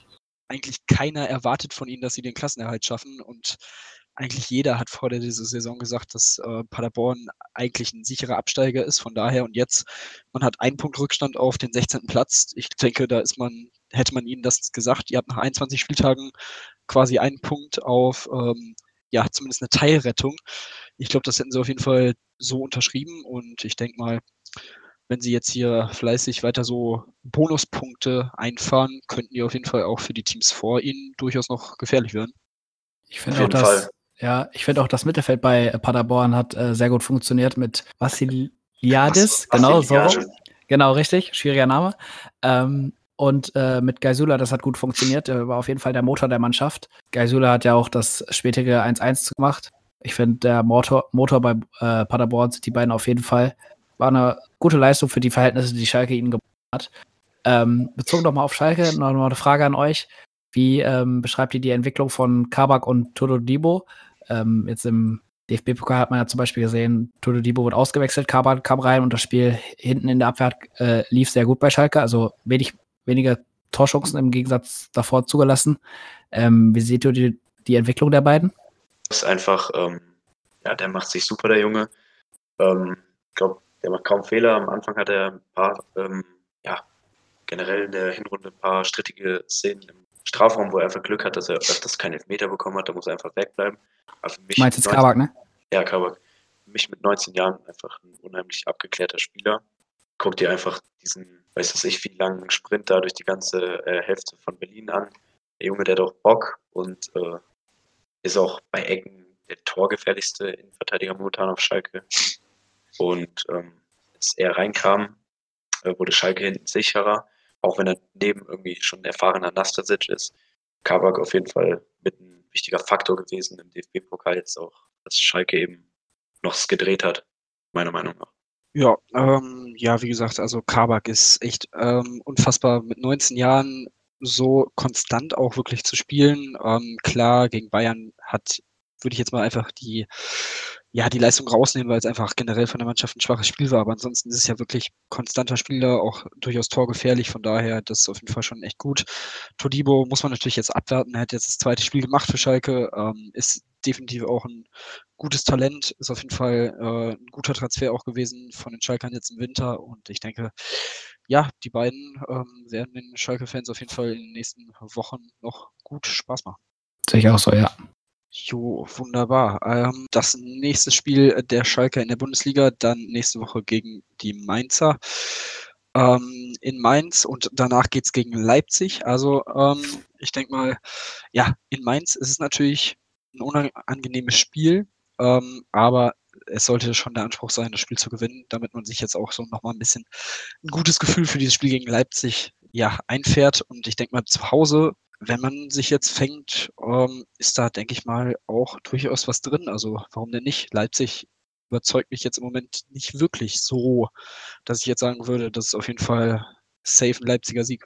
Eigentlich keiner erwartet von ihnen, dass sie den Klassenerhalt schaffen. Und eigentlich jeder hat vor der Saison gesagt, dass äh, Paderborn eigentlich ein sicherer Absteiger ist. Von daher und jetzt, man hat einen Punkt Rückstand auf den 16. Platz. Ich denke, da ist man, hätte man ihnen das gesagt. Ihr habt nach 21 Spieltagen quasi einen Punkt auf, ähm, ja, zumindest eine Teilrettung. Ich glaube, das hätten sie auf jeden Fall so unterschrieben und ich denke mal, wenn sie jetzt hier fleißig weiter so Bonuspunkte einfahren, könnten die auf jeden Fall auch für die Teams vor ihnen durchaus noch gefährlich werden. Ich finde auch, dass, ja, ich finde auch, das Mittelfeld bei Paderborn hat äh, sehr gut funktioniert mit Vassiliadis, genau so. Genau, richtig, schwieriger Name. Ähm, und äh, mit Geisula, das hat gut funktioniert. Er war auf jeden Fall der Motor der Mannschaft. Geisula hat ja auch das spätere 1-1 gemacht. Ich finde, der Motor, Motor bei äh, Paderborn sind die beiden auf jeden Fall war eine gute Leistung für die Verhältnisse, die Schalke ihnen geboten hat. Ähm, bezogen nochmal auf Schalke, noch mal eine Frage an euch. Wie ähm, beschreibt ihr die Entwicklung von Kabak und Todo Dibo? Ähm, jetzt im DFB-Pokal hat man ja zum Beispiel gesehen, Todo Dibo wird ausgewechselt, Kabak kam rein und das Spiel hinten in der Abwehr äh, lief sehr gut bei Schalke. Also wenig, weniger Torchancen im Gegensatz davor zugelassen. Ähm, wie seht ihr die, die Entwicklung der beiden? Das ist einfach, ähm, ja, der macht sich super, der Junge. Ähm, ich glaube, der macht kaum Fehler. Am Anfang hat er ein paar, ähm, ja, generell in der Hinrunde ein paar strittige Szenen im Strafraum, wo er einfach Glück hat, dass er öfters keinen Elfmeter bekommen hat. Da muss er einfach wegbleiben. Also mich Meinst jetzt Kabak, ne? Ja, Kabak. Für mich mit 19 Jahren einfach ein unheimlich abgeklärter Spieler. Guck dir einfach diesen, weiß ich, wie langen Sprint da durch die ganze äh, Hälfte von Berlin an. der Junge, der hat auch Bock und äh, ist auch bei Ecken der torgefährlichste Innenverteidiger momentan auf Schalke. Und ähm, als er reinkam, äh, wurde Schalke hinten sicherer, auch wenn er neben irgendwie schon ein erfahrener Nastasic ist. Kabak auf jeden Fall mit ein wichtiger Faktor gewesen im DFB-Pokal jetzt auch, dass Schalke eben noch gedreht hat, meiner Meinung nach. Ja, ähm, ja, wie gesagt, also Kabak ist echt ähm, unfassbar mit 19 Jahren so konstant auch wirklich zu spielen. Ähm, klar, gegen Bayern hat, würde ich jetzt mal einfach die, ja, die Leistung rausnehmen, weil es einfach generell von der Mannschaft ein schwaches Spiel war. Aber ansonsten ist es ja wirklich konstanter Spieler, auch durchaus torgefährlich. Von daher, das ist auf jeden Fall schon echt gut. Todibo muss man natürlich jetzt abwerten. Er hat jetzt das zweite Spiel gemacht für Schalke, ähm, ist definitiv auch ein gutes Talent, ist auf jeden Fall äh, ein guter Transfer auch gewesen von den Schalkern jetzt im Winter. Und ich denke, ja, die beiden ähm, werden den Schalke-Fans auf jeden Fall in den nächsten Wochen noch gut Spaß machen. Sehe ich auch so, ja. Jo, wunderbar. Ähm, das nächste Spiel der Schalke in der Bundesliga, dann nächste Woche gegen die Mainzer ähm, in Mainz und danach geht es gegen Leipzig. Also ähm, ich denke mal, ja, in Mainz ist es natürlich ein unangenehmes Spiel, ähm, aber es sollte schon der Anspruch sein, das Spiel zu gewinnen, damit man sich jetzt auch so nochmal ein bisschen ein gutes Gefühl für dieses Spiel gegen Leipzig ja, einfährt. Und ich denke mal, zu Hause, wenn man sich jetzt fängt, ähm, ist da, denke ich mal, auch durchaus was drin. Also warum denn nicht? Leipzig überzeugt mich jetzt im Moment nicht wirklich so, dass ich jetzt sagen würde, das ist auf jeden Fall safe ein Leipziger Sieg.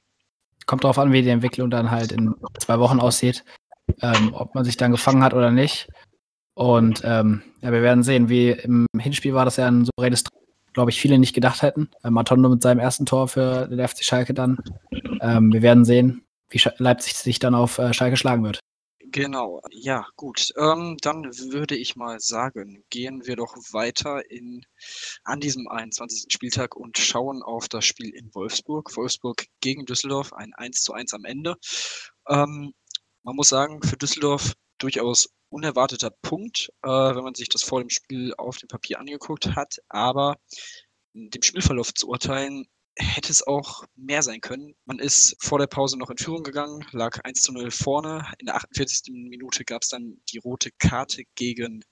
Kommt darauf an, wie die Entwicklung dann halt in zwei Wochen aussieht ähm, ob man sich dann gefangen hat oder nicht. Und ähm, ja, wir werden sehen, wie im Hinspiel war das ja ein souveränes, glaube ich, viele nicht gedacht hätten. Äh, Matondo mit seinem ersten Tor für den FC Schalke dann. Ähm, wir werden sehen, wie Leipzig sich dann auf äh, Schalke schlagen wird. Genau, ja, gut. Ähm, dann würde ich mal sagen, gehen wir doch weiter in, an diesem 21. Spieltag und schauen auf das Spiel in Wolfsburg. Wolfsburg gegen Düsseldorf, ein 1 zu 1 am Ende. Ähm, man muss sagen, für Düsseldorf durchaus unerwarteter Punkt, äh, wenn man sich das vor dem Spiel auf dem Papier angeguckt hat. Aber dem Spielverlauf zu urteilen, hätte es auch mehr sein können. Man ist vor der Pause noch in Führung gegangen, lag 1 zu 0 vorne. In der 48. Minute gab es dann die rote Karte gegen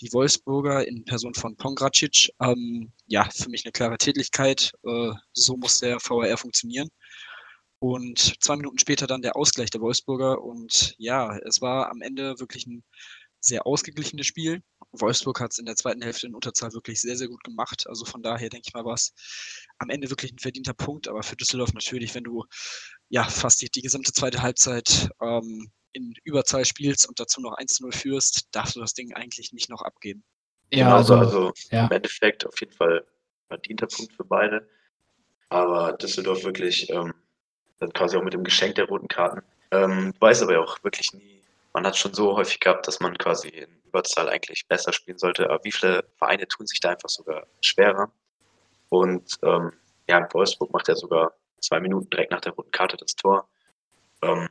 die Wolfsburger in Person von Pongracic. Ähm, ja, für mich eine klare Tätigkeit. Äh, so muss der VAR funktionieren. Und zwei Minuten später dann der Ausgleich der Wolfsburger. Und ja, es war am Ende wirklich ein sehr ausgeglichenes Spiel. Wolfsburg hat es in der zweiten Hälfte in Unterzahl wirklich sehr, sehr gut gemacht. Also von daher denke ich mal, war es am Ende wirklich ein verdienter Punkt. Aber für Düsseldorf natürlich, wenn du ja fast die, die gesamte zweite Halbzeit ähm, in Überzahl spielst und dazu noch 1-0 führst, darfst du das Ding eigentlich nicht noch abgeben. Ja, genau, also, also ja. im Endeffekt auf jeden Fall verdienter Punkt für beide. Aber Düsseldorf wirklich ähm, dann quasi auch mit dem Geschenk der roten Karten. Ähm, weiß aber auch wirklich nie, man hat schon so häufig gehabt, dass man quasi in Überzahl eigentlich besser spielen sollte, aber wie viele Vereine tun sich da einfach sogar schwerer? Und ähm, ja, in Wolfsburg macht er sogar zwei Minuten direkt nach der roten Karte das Tor. Ähm,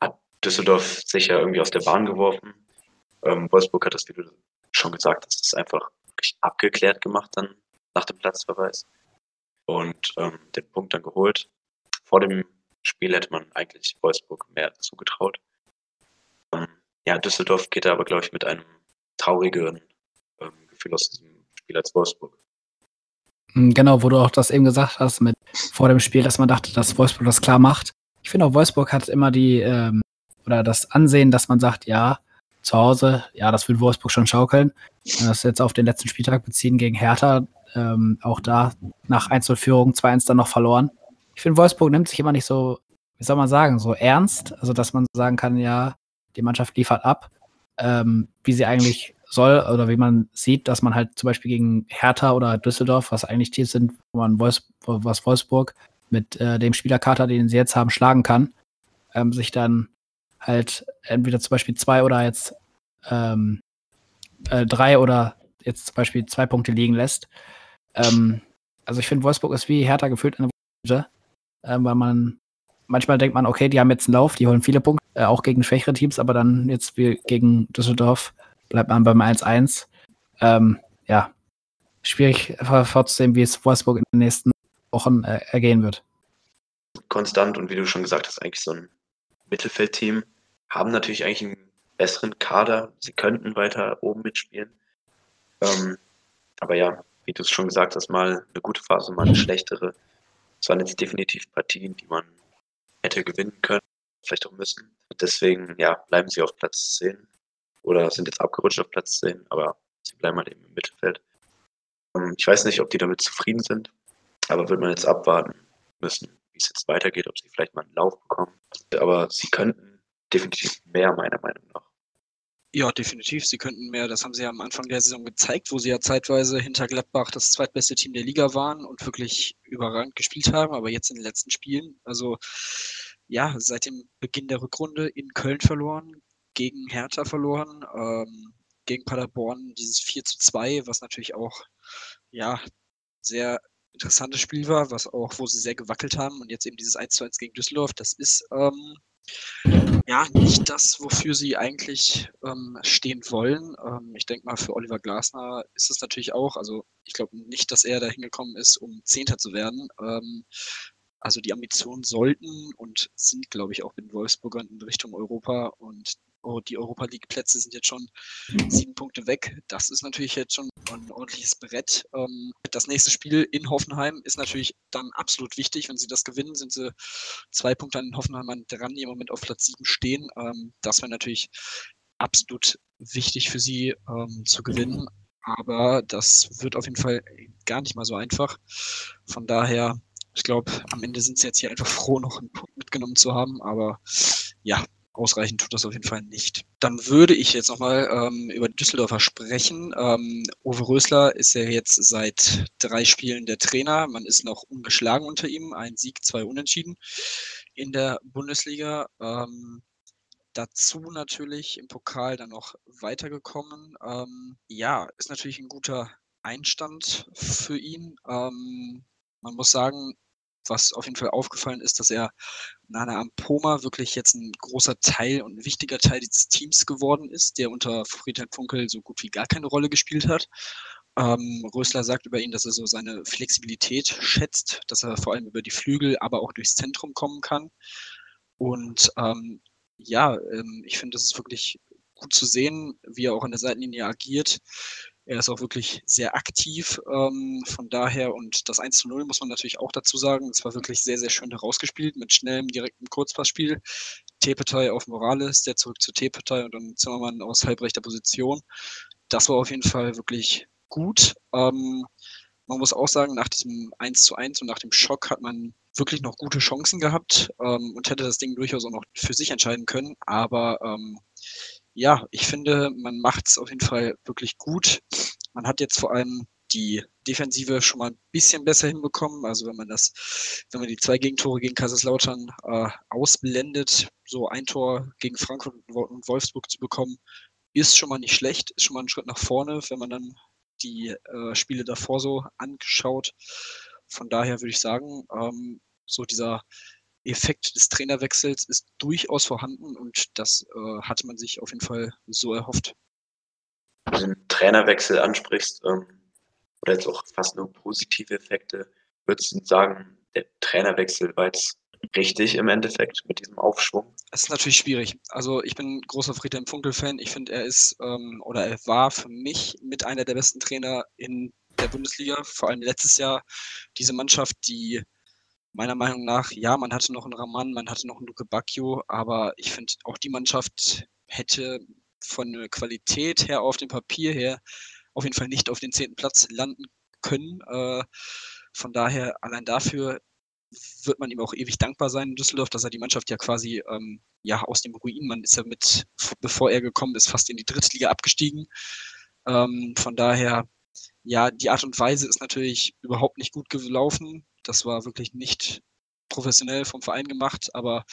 hat Düsseldorf sicher irgendwie aus der Bahn geworfen. Ähm, Wolfsburg hat das, wie du schon gesagt hast, das einfach wirklich abgeklärt gemacht dann nach dem Platzverweis und ähm, den Punkt dann geholt. Vor dem Spiel hätte man eigentlich Wolfsburg mehr zugetraut. Ähm, ja, Düsseldorf geht da aber, glaube ich, mit einem traurigeren ähm, Gefühl aus diesem Spiel als Wolfsburg. Hm, genau, wo du auch das eben gesagt hast, mit vor dem Spiel, dass man dachte, dass Wolfsburg das klar macht. Ich finde auch, Wolfsburg hat immer die, ähm, oder das Ansehen, dass man sagt, ja, zu Hause, ja, das will Wolfsburg schon schaukeln. Das jetzt auf den letzten Spieltag beziehen gegen Hertha, ähm, auch da nach 1-0-Führung 2-1 dann noch verloren ich finde, Wolfsburg nimmt sich immer nicht so, wie soll man sagen, so ernst. Also, dass man sagen kann, ja, die Mannschaft liefert ab, ähm, wie sie eigentlich soll oder wie man sieht, dass man halt zum Beispiel gegen Hertha oder Düsseldorf, was eigentlich Teams sind, wo man Wolfs was Wolfsburg mit äh, dem Spielerkater, den sie jetzt haben, schlagen kann, ähm, sich dann halt entweder zum Beispiel zwei oder jetzt ähm, äh, drei oder jetzt zum Beispiel zwei Punkte liegen lässt. Ähm, also ich finde, Wolfsburg ist wie Hertha gefühlt in der äh, weil man manchmal denkt man, okay, die haben jetzt einen Lauf, die holen viele Punkte, äh, auch gegen schwächere Teams, aber dann jetzt wie gegen Düsseldorf bleibt man beim 1-1. Ähm, ja, schwierig vorzusehen, wie es Wolfsburg in den nächsten Wochen äh, ergehen wird. Konstant und wie du schon gesagt hast, eigentlich so ein Mittelfeldteam, haben natürlich eigentlich einen besseren Kader. Sie könnten weiter oben mitspielen. Ähm, aber ja, wie du es schon gesagt hast, mal eine gute Phase, mal eine schlechtere. Es waren jetzt definitiv Partien, die man hätte gewinnen können, vielleicht auch müssen. Deswegen, ja, bleiben sie auf Platz 10 oder sind jetzt abgerutscht auf Platz 10, aber sie bleiben halt eben im Mittelfeld. Ähm, ich weiß nicht, ob die damit zufrieden sind, aber wird man jetzt abwarten müssen, wie es jetzt weitergeht, ob sie vielleicht mal einen Lauf bekommen. Aber sie könnten definitiv mehr, meiner Meinung nach. Ja, definitiv. Sie könnten mehr. Das haben sie ja am Anfang der Saison gezeigt, wo sie ja zeitweise hinter Gladbach das zweitbeste Team der Liga waren und wirklich überragend gespielt haben. Aber jetzt in den letzten Spielen, also ja, seit dem Beginn der Rückrunde in Köln verloren, gegen Hertha verloren, ähm, gegen Paderborn dieses 4 zu 2, was natürlich auch ja sehr interessantes Spiel war, was auch, wo sie sehr gewackelt haben und jetzt eben dieses 1 zu 1 gegen Düsseldorf, das ist ähm, ja, nicht das, wofür sie eigentlich ähm, stehen wollen. Ähm, ich denke mal, für Oliver Glasner ist es natürlich auch, also ich glaube nicht, dass er da hingekommen ist, um Zehnter zu werden. Ähm, also die Ambitionen sollten und sind, glaube ich, auch mit den Wolfsburgern in Richtung Europa und oh, die Europa League-Plätze sind jetzt schon sieben Punkte weg. Das ist natürlich jetzt schon ein ordentliches Brett. Ähm, das nächste Spiel in Hoffenheim ist natürlich dann absolut wichtig. Wenn sie das gewinnen, sind sie zwei Punkte an Hoffenheim dran, die im Moment auf Platz sieben stehen. Ähm, das wäre natürlich absolut wichtig für sie ähm, zu gewinnen. Aber das wird auf jeden Fall gar nicht mal so einfach. Von daher, ich glaube, am Ende sind sie jetzt hier einfach froh, noch einen Punkt mitgenommen zu haben. Aber ja, ausreichend tut das auf jeden Fall nicht. Dann würde ich jetzt nochmal ähm, über Düsseldorfer sprechen. Ähm, Uwe Rösler ist ja jetzt seit drei Spielen der Trainer. Man ist noch ungeschlagen unter ihm. Ein Sieg, zwei Unentschieden in der Bundesliga. Ähm, dazu natürlich im Pokal dann noch weitergekommen. Ähm, ja, ist natürlich ein guter Einstand für ihn. Ähm, man muss sagen, was auf jeden Fall aufgefallen ist, dass er Nana Ampoma wirklich jetzt ein großer Teil und ein wichtiger Teil dieses Teams geworden ist, der unter Friedhelm Funkel so gut wie gar keine Rolle gespielt hat. Ähm, Rösler sagt über ihn, dass er so seine Flexibilität schätzt, dass er vor allem über die Flügel, aber auch durchs Zentrum kommen kann. Und ähm, ja, ähm, ich finde, das ist wirklich gut zu sehen, wie er auch an der Seitenlinie agiert. Er ist auch wirklich sehr aktiv. Ähm, von daher, und das 1 zu 0 muss man natürlich auch dazu sagen, es war wirklich sehr, sehr schön herausgespielt mit schnellem, direktem Kurzpassspiel. Tepetai auf Morales, der zurück zu Tepetai und dann Zimmermann aus halbrechter Position. Das war auf jeden Fall wirklich gut. Ähm, man muss auch sagen, nach diesem 1 zu 1 und nach dem Schock hat man wirklich noch gute Chancen gehabt ähm, und hätte das Ding durchaus auch noch für sich entscheiden können. Aber ähm, ja, ich finde, man macht es auf jeden Fall wirklich gut. Man hat jetzt vor allem die Defensive schon mal ein bisschen besser hinbekommen. Also wenn man das, wenn man die zwei Gegentore gegen Kaiserslautern äh, ausblendet, so ein Tor gegen Frankfurt und Wolfsburg zu bekommen, ist schon mal nicht schlecht, ist schon mal ein Schritt nach vorne, wenn man dann die äh, Spiele davor so anschaut. Von daher würde ich sagen, ähm, so dieser Effekt des Trainerwechsels ist durchaus vorhanden und das äh, hatte man sich auf jeden Fall so erhofft. Wenn du den Trainerwechsel ansprichst, ähm, oder jetzt auch fast nur positive Effekte, würdest du sagen, der Trainerwechsel war jetzt richtig im Endeffekt mit diesem Aufschwung? Es ist natürlich schwierig. Also ich bin großer Friedhelm Funkel-Fan. Ich finde, er ist ähm, oder er war für mich mit einer der besten Trainer in der Bundesliga, vor allem letztes Jahr. Diese Mannschaft, die meiner Meinung nach, ja, man hatte noch einen Raman, man hatte noch einen Luke Bacchio, aber ich finde, auch die Mannschaft hätte von der Qualität her auf dem Papier her auf jeden Fall nicht auf den zehnten Platz landen können. Äh, von daher, allein dafür wird man ihm auch ewig dankbar sein in Düsseldorf, dass er die Mannschaft ja quasi ähm, ja aus dem Ruin, man ist ja mit, bevor er gekommen ist, fast in die Drittliga abgestiegen. Ähm, von daher, ja, die Art und Weise ist natürlich überhaupt nicht gut gelaufen. Das war wirklich nicht professionell vom Verein gemacht, aber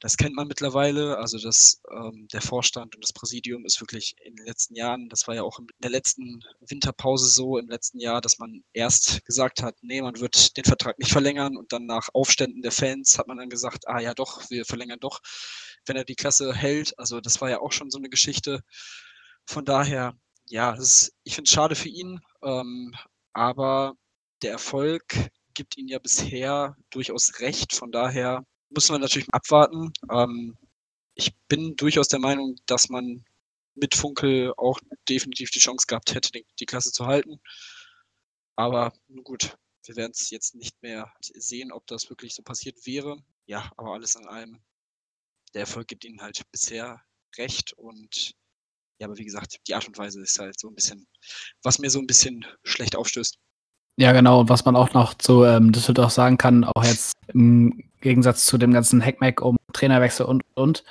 das kennt man mittlerweile. Also das, ähm, der Vorstand und das Präsidium ist wirklich in den letzten Jahren, das war ja auch in der letzten Winterpause so im letzten Jahr, dass man erst gesagt hat, nee, man wird den Vertrag nicht verlängern und dann nach Aufständen der Fans hat man dann gesagt, ah ja doch, wir verlängern doch, wenn er die Klasse hält. Also das war ja auch schon so eine Geschichte. Von daher, ja, ist, ich finde es schade für ihn, ähm, aber der Erfolg gibt ihnen ja bisher durchaus recht. Von daher müssen wir natürlich abwarten. Ähm, ich bin durchaus der Meinung, dass man mit Funkel auch definitiv die Chance gehabt hätte, die, Klasse zu halten. Aber nun gut, wir werden es jetzt nicht mehr sehen, ob das wirklich so passiert wäre. Ja, aber alles in allem, der Erfolg gibt ihnen halt bisher recht und ja, aber wie gesagt, die Art und Weise ist halt so ein bisschen, was mir so ein bisschen schlecht aufstößt. Ja, genau. Und was man auch noch zu ähm, Düsseldorf sagen kann, auch jetzt im Gegensatz zu dem ganzen Hackmack um Trainerwechsel und und,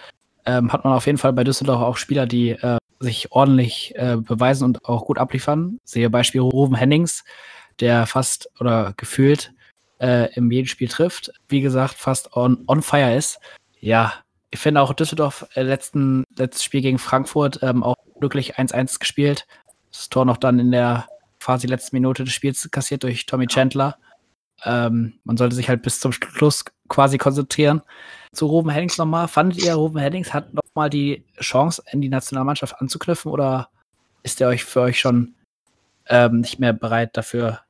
ähm, hat man auf jeden Fall bei Düsseldorf auch Spieler, die äh, sich ordentlich äh, beweisen und auch gut abliefern. Sehe Beispiel Ruben Hennings, der fast oder gefühlt äh, im jeden Spiel trifft. Wie gesagt, fast on, on fire ist. Ja, ich finde auch Düsseldorf äh, letzten, letztes Spiel gegen Frankfurt ähm, auch glücklich 1-1 gespielt. Das Tor noch dann in der quasi letzten Minute des Spiels kassiert durch Tommy Chandler. Ähm, man sollte sich halt bis zum Schluss quasi konzentrieren. Zu Ruben Hennings nochmal. Fandet ihr, Ruben Hennings hat nochmal die Chance, in die Nationalmannschaft anzuknüpfen oder ist er euch für euch schon ähm, nicht mehr bereit dafür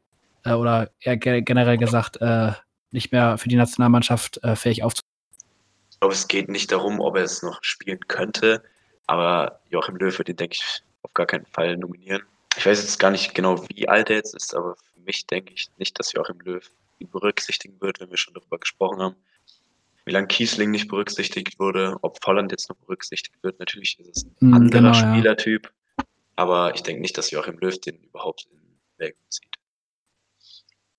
äh, oder eher generell gesagt äh, nicht mehr für die Nationalmannschaft äh, fähig aufzunehmen? Ich glaube, es geht nicht darum, ob er es noch spielen könnte, aber Joachim Löw wird ihn, denke ich, auf gar keinen Fall nominieren. Ich weiß jetzt gar nicht genau, wie alt er jetzt ist, aber für mich denke ich nicht, dass Joachim Löw ihn berücksichtigen wird, wenn wir schon darüber gesprochen haben. Wie lange Kiesling nicht berücksichtigt wurde, ob Volland jetzt noch berücksichtigt wird. Natürlich ist es ein mm, anderer genau, Spielertyp, ja. aber ich denke nicht, dass Joachim Löw den überhaupt in Erwägung zieht.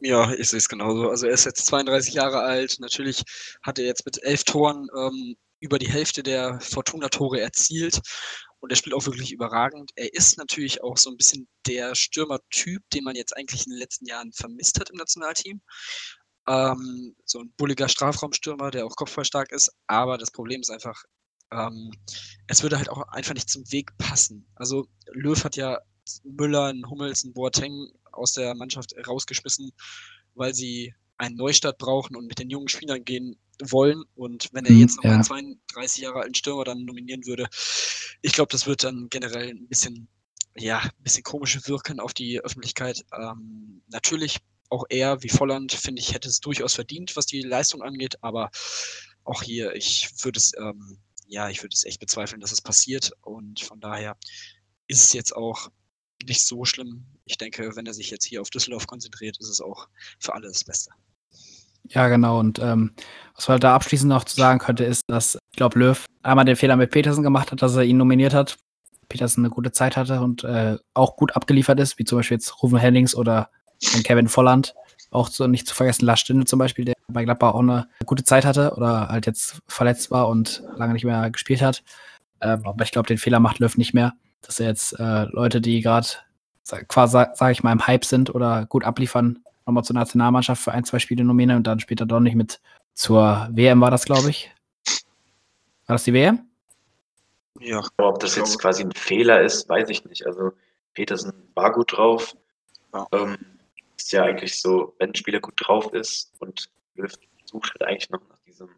Ja, ich sehe es genauso. Also er ist jetzt 32 Jahre alt. Natürlich hat er jetzt mit elf Toren ähm, über die Hälfte der Fortuna-Tore erzielt. Und er spielt auch wirklich überragend. Er ist natürlich auch so ein bisschen der Stürmertyp, den man jetzt eigentlich in den letzten Jahren vermisst hat im Nationalteam. Ähm, so ein bulliger Strafraumstürmer, der auch kopfballstark ist. Aber das Problem ist einfach, ähm, es würde halt auch einfach nicht zum Weg passen. Also Löw hat ja Müller, einen Hummels, einen Boateng aus der Mannschaft rausgeschmissen, weil sie einen Neustart brauchen und mit den jungen Spielern gehen wollen. Und wenn er mhm, jetzt noch ja. einen 32 Jahre alten Stürmer dann nominieren würde, ich glaube, das wird dann generell ein bisschen, ja, ein bisschen komisch wirken auf die Öffentlichkeit. Ähm, natürlich auch er wie Volland, finde ich, hätte es durchaus verdient, was die Leistung angeht, aber auch hier, ich würde es, ähm, ja, ich würde es echt bezweifeln, dass es passiert. Und von daher ist es jetzt auch nicht so schlimm. Ich denke, wenn er sich jetzt hier auf Düsseldorf konzentriert, ist es auch für alle das Beste. Ja, genau. Und ähm, was man da abschließend noch zu sagen könnte, ist, dass ich glaube, Löw einmal den Fehler mit Petersen gemacht hat, dass er ihn nominiert hat. Petersen eine gute Zeit hatte und äh, auch gut abgeliefert ist, wie zum Beispiel jetzt Rufen Hennings oder Kevin Volland. Auch so nicht zu vergessen, Lars Stinde zum Beispiel, der bei Gladbach auch eine gute Zeit hatte oder halt jetzt verletzt war und lange nicht mehr gespielt hat. Ähm, aber ich glaube, den Fehler macht Löw nicht mehr dass er jetzt äh, Leute, die gerade quasi, sage ich mal, im Hype sind oder gut abliefern, nochmal zur Nationalmannschaft für ein, zwei Spiele nominieren und dann später doch nicht mit zur WM war das, glaube ich. War das die WM? Ja. ob das jetzt quasi ein Fehler ist, weiß ich nicht. Also Petersen war gut drauf. Ja. Ähm, ist ja eigentlich so, wenn ein Spieler gut drauf ist und Löw sucht halt eigentlich noch nach diesem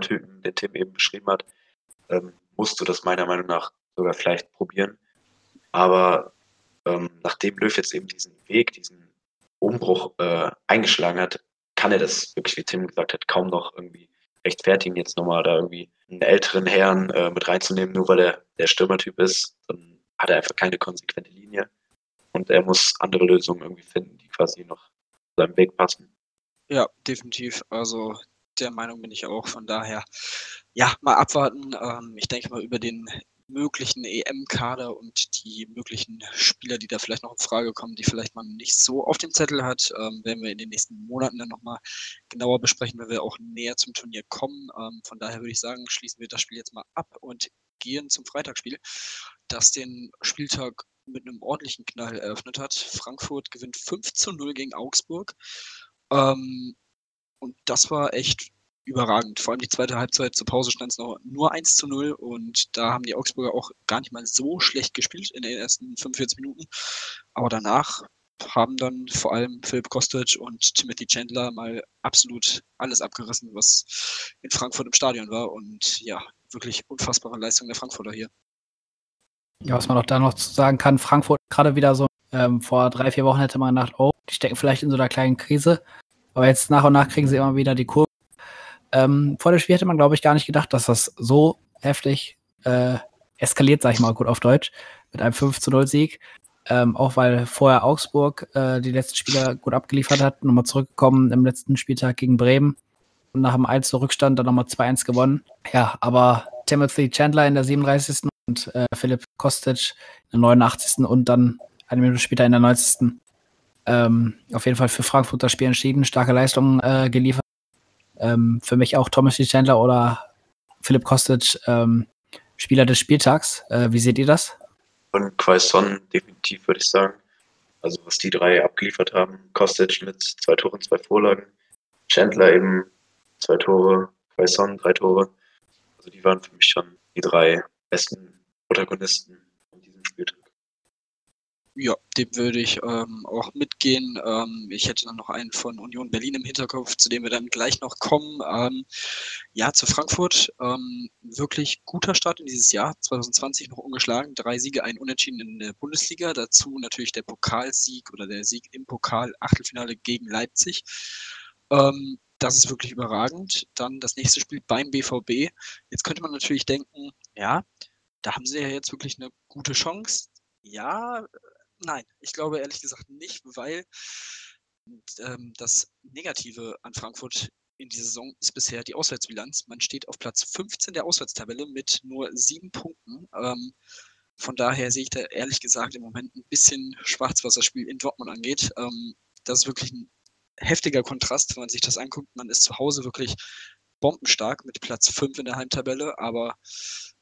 Typen, den Tim eben beschrieben hat, ähm, musst du das meiner Meinung nach sogar vielleicht probieren. Aber ähm, nachdem Löw jetzt eben diesen Weg, diesen Umbruch äh, eingeschlagen hat, kann er das wirklich, wie Tim gesagt hat, kaum noch irgendwie rechtfertigen, jetzt nochmal da irgendwie einen älteren Herrn äh, mit reinzunehmen, nur weil er der Stürmertyp ist. Dann hat er einfach keine konsequente Linie. Und er muss andere Lösungen irgendwie finden, die quasi noch seinem Weg passen. Ja, definitiv. Also der Meinung bin ich auch. Von daher, ja, mal abwarten. Ähm, ich denke mal, über den möglichen EM-Kader und die möglichen Spieler, die da vielleicht noch in Frage kommen, die vielleicht man nicht so auf dem Zettel hat, ähm, werden wir in den nächsten Monaten dann nochmal genauer besprechen, wenn wir auch näher zum Turnier kommen. Ähm, von daher würde ich sagen, schließen wir das Spiel jetzt mal ab und gehen zum Freitagsspiel, das den Spieltag mit einem ordentlichen Knall eröffnet hat. Frankfurt gewinnt 5 zu 0 gegen Augsburg. Ähm, und das war echt überragend. Vor allem die zweite Halbzeit zur Pause stand es noch nur 1 zu 0 und da haben die Augsburger auch gar nicht mal so schlecht gespielt in den ersten 45 Minuten. Aber danach haben dann vor allem Philipp Kostic und Timothy Chandler mal absolut alles abgerissen, was in Frankfurt im Stadion war. Und ja, wirklich unfassbare Leistung der Frankfurter hier. Ja, was man auch da noch sagen kann, Frankfurt gerade wieder so, ähm, vor drei, vier Wochen hätte man gedacht, oh, die stecken vielleicht in so einer kleinen Krise. Aber jetzt nach und nach kriegen sie immer wieder die Kurve Ähm, vor dem Spiel hätte man, glaube ich, gar nicht gedacht, dass das so heftig äh, eskaliert, sag ich mal gut auf Deutsch, mit einem 5 zu 0 Sieg. Ähm, auch weil vorher Augsburg äh, die letzten Spieler gut abgeliefert hat, nochmal zurückgekommen im letzten Spieltag gegen Bremen und nach dem 1 zu Rückstand dann nochmal 2-1 gewonnen. Ja, aber Timothy Chandler in der 37. und äh, Philipp Kostic in der 89. und dann eine Minute später in der 90. Ähm, auf jeden Fall für Frankfurt das Spiel entschieden, starke Leistungen äh, geliefert. Ähm, für mich auch Thomas Chandler oder Philipp Kostic ähm, Spieler des Spieltags. Äh, wie seht ihr das? Von Quaison definitiv, würde ich sagen. Also was die drei abgeliefert haben. Kostic mit zwei Toren, zwei Vorlagen. Chandler eben zwei Tore. Quaison drei Tore. Also die waren für mich schon die drei besten Protagonisten. Ja, dem würde ich ähm, auch mitgehen. Ähm, ich hätte dann noch einen von Union Berlin im Hinterkopf, zu dem wir dann gleich noch kommen. Ähm, ja, zu Frankfurt. Ähm, wirklich guter Start in dieses Jahr, 2020 noch ungeschlagen. Drei Siege, ein Unentschieden in der Bundesliga. Dazu natürlich der Pokalsieg oder der Sieg im Pokal, Achtelfinale gegen Leipzig. Ähm, das ist wirklich überragend. Dann das nächste Spiel beim BVB. Jetzt könnte man natürlich denken, ja, da haben sie ja jetzt wirklich eine gute Chance. Ja, Nein, ich glaube ehrlich gesagt nicht, weil ähm, das Negative an Frankfurt in dieser Saison ist bisher die Auswärtsbilanz. Man steht auf Platz 15 der Auswärtstabelle mit nur sieben Punkten. Ähm, von daher sehe ich da ehrlich gesagt im Moment ein bisschen Schwarzwasserspiel in Dortmund angeht. Ähm, das ist wirklich ein heftiger Kontrast, wenn man sich das anguckt. Man ist zu Hause wirklich bombenstark mit Platz 5 in der Heimtabelle, aber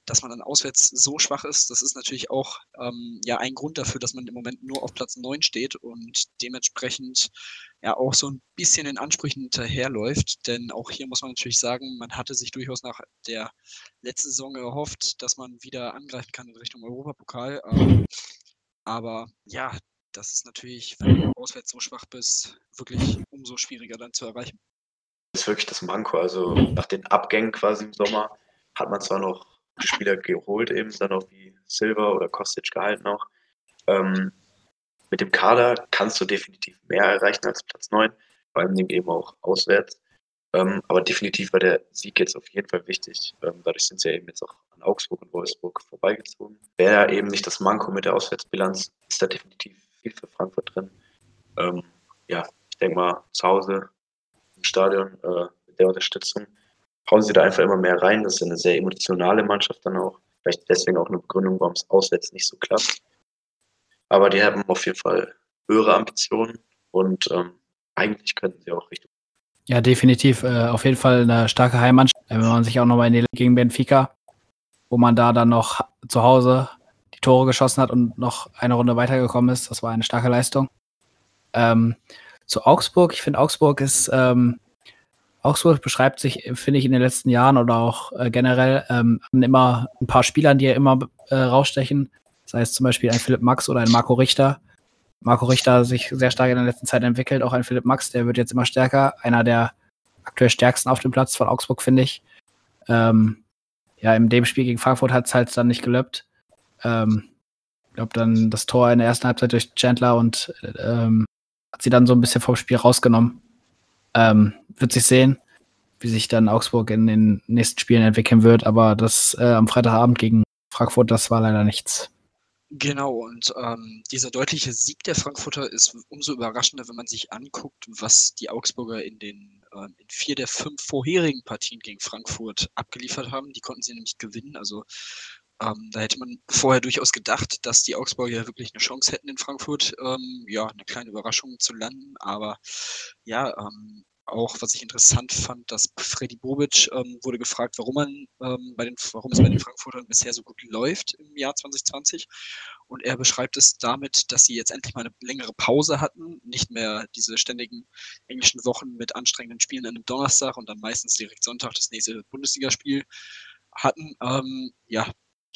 dass man dann auswärts so schwach ist, das ist natürlich auch ähm, ja ein Grund dafür, dass man im Moment nur auf Platz 9 steht und dementsprechend ja auch so ein bisschen in Ansprüchen hinterherläuft. Denn auch hier muss man natürlich sagen, man hatte sich durchaus nach der letzten Saison erhofft, dass man wieder angreifen kann in Richtung Europapokal. Ähm, aber ja, das ist natürlich, wenn du auswärts so schwach bist, wirklich umso schwieriger dann zu erreichen. Das ist wirklich das Manko. Also nach den Abgängen quasi im Sommer hat man zwar noch Spieler geholt, eben dann auch wie Silver oder Kostic gehalten auch. Ähm, mit dem Kader kannst du definitiv mehr erreichen als Platz 9, vor allem eben auch auswärts. Ähm, aber definitiv war der Sieg jetzt auf jeden Fall wichtig. Ähm, dadurch sind sie ja eben jetzt auch an Augsburg und Wolfsburg vorbeigezogen. Wäre eben nicht das Manko mit der Auswärtsbilanz, ist da definitiv viel für Frankfurt drin. Ähm, ja, ich denke mal, zu Hause im Stadion äh, mit der Unterstützung hauen sie da einfach immer mehr rein. Das ist eine sehr emotionale Mannschaft dann auch. Vielleicht deswegen auch eine Begründung, warum es auswärts nicht so klappt. Aber die haben auf jeden Fall höhere Ambitionen und ähm, eigentlich könnten sie auch Richtung. Ja, definitiv. Äh, auf jeden Fall eine starke Heimmannschaft. Wenn man sich auch nochmal in die gegen Benfica, wo man da dann noch zu Hause die Tore geschossen hat und noch eine Runde weitergekommen ist, das war eine starke Leistung. Ähm, zu Augsburg, ich finde Augsburg ist ähm, Augsburg beschreibt sich, finde ich, in den letzten Jahren oder auch äh, generell ähm, immer ein paar Spielern, die ja immer äh, rausstechen. Sei es zum Beispiel ein Philipp Max oder ein Marco Richter. Marco Richter sich sehr stark in der letzten Zeit entwickelt, auch ein Philipp Max, der wird jetzt immer stärker. Einer der aktuell stärksten auf dem Platz von Augsburg, finde ich. Ähm, ja, in dem Spiel gegen Frankfurt hat es halt dann nicht gelöppt. Ähm, ich glaube, dann das Tor in der ersten Halbzeit durch Chandler und ähm, hat sie dann so ein bisschen vom Spiel rausgenommen. Ähm, wird sich sehen, wie sich dann Augsburg in den nächsten Spielen entwickeln wird. Aber das äh, am Freitagabend gegen Frankfurt, das war leider nichts. Genau, und ähm, dieser deutliche Sieg der Frankfurter ist umso überraschender, wenn man sich anguckt, was die Augsburger in den ähm, in vier der fünf vorherigen Partien gegen Frankfurt abgeliefert haben. Die konnten sie nämlich gewinnen. Also ähm, da hätte man vorher durchaus gedacht, dass die Augsburger wirklich eine Chance hätten in Frankfurt, ähm, ja, eine kleine Überraschung zu landen. Aber ja, ähm, auch, was ich interessant fand, dass Freddy Bobic ähm, wurde gefragt, warum man ähm, bei den, warum es bei den Frankfurtern bisher so gut läuft im Jahr 2020. Und er beschreibt es damit, dass sie jetzt endlich mal eine längere Pause hatten, nicht mehr diese ständigen englischen Wochen mit anstrengenden Spielen an einem Donnerstag und dann meistens direkt Sonntag das nächste Bundesligaspiel hatten. Ähm, ja,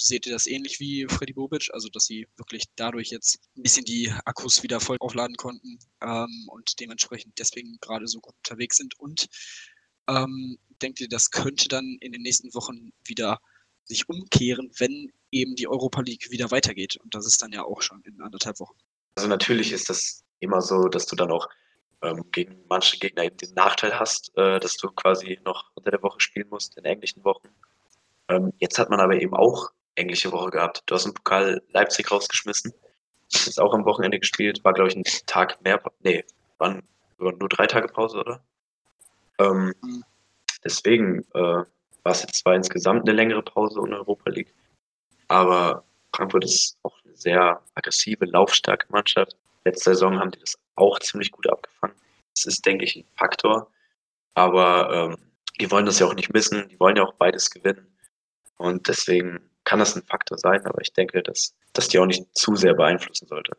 seht ihr das ähnlich wie Freddy Bobic, also dass sie wirklich dadurch jetzt ein bisschen die Akkus wieder voll aufladen konnten ähm, und dementsprechend deswegen gerade so gut unterwegs sind. Und ähm, denkt ihr, das könnte dann in den nächsten Wochen wieder sich umkehren, wenn eben die Europa League wieder weitergeht? Und das ist dann ja auch schon in anderthalb Wochen. Also natürlich ist das immer so, dass du dann auch ähm, gegen manche Gegner eben den Nachteil hast, äh, dass du quasi noch unter der Woche spielen musst, in englischen Wochen. Ähm, jetzt hat man aber eben auch englische Woche gehabt. Du hast im Pokal Leipzig rausgeschmissen, ist auch am Wochenende gespielt, war glaube ich ein Tag mehr, nee, waren nur drei Tage Pause, oder? Ähm, deswegen äh, war es jetzt zwar insgesamt eine längere Pause in Europa League, aber Frankfurt ist auch eine sehr aggressive, laufstarke Mannschaft. Letzte Saison haben die das auch ziemlich gut abgefangen. Das ist, denke ich, ein Faktor. Aber ähm, die wollen das ja auch nicht missen. Die wollen ja auch beides gewinnen. Und deswegen kann das ein Faktor sein. Aber ich denke, dass das die auch nicht zu sehr beeinflussen sollte.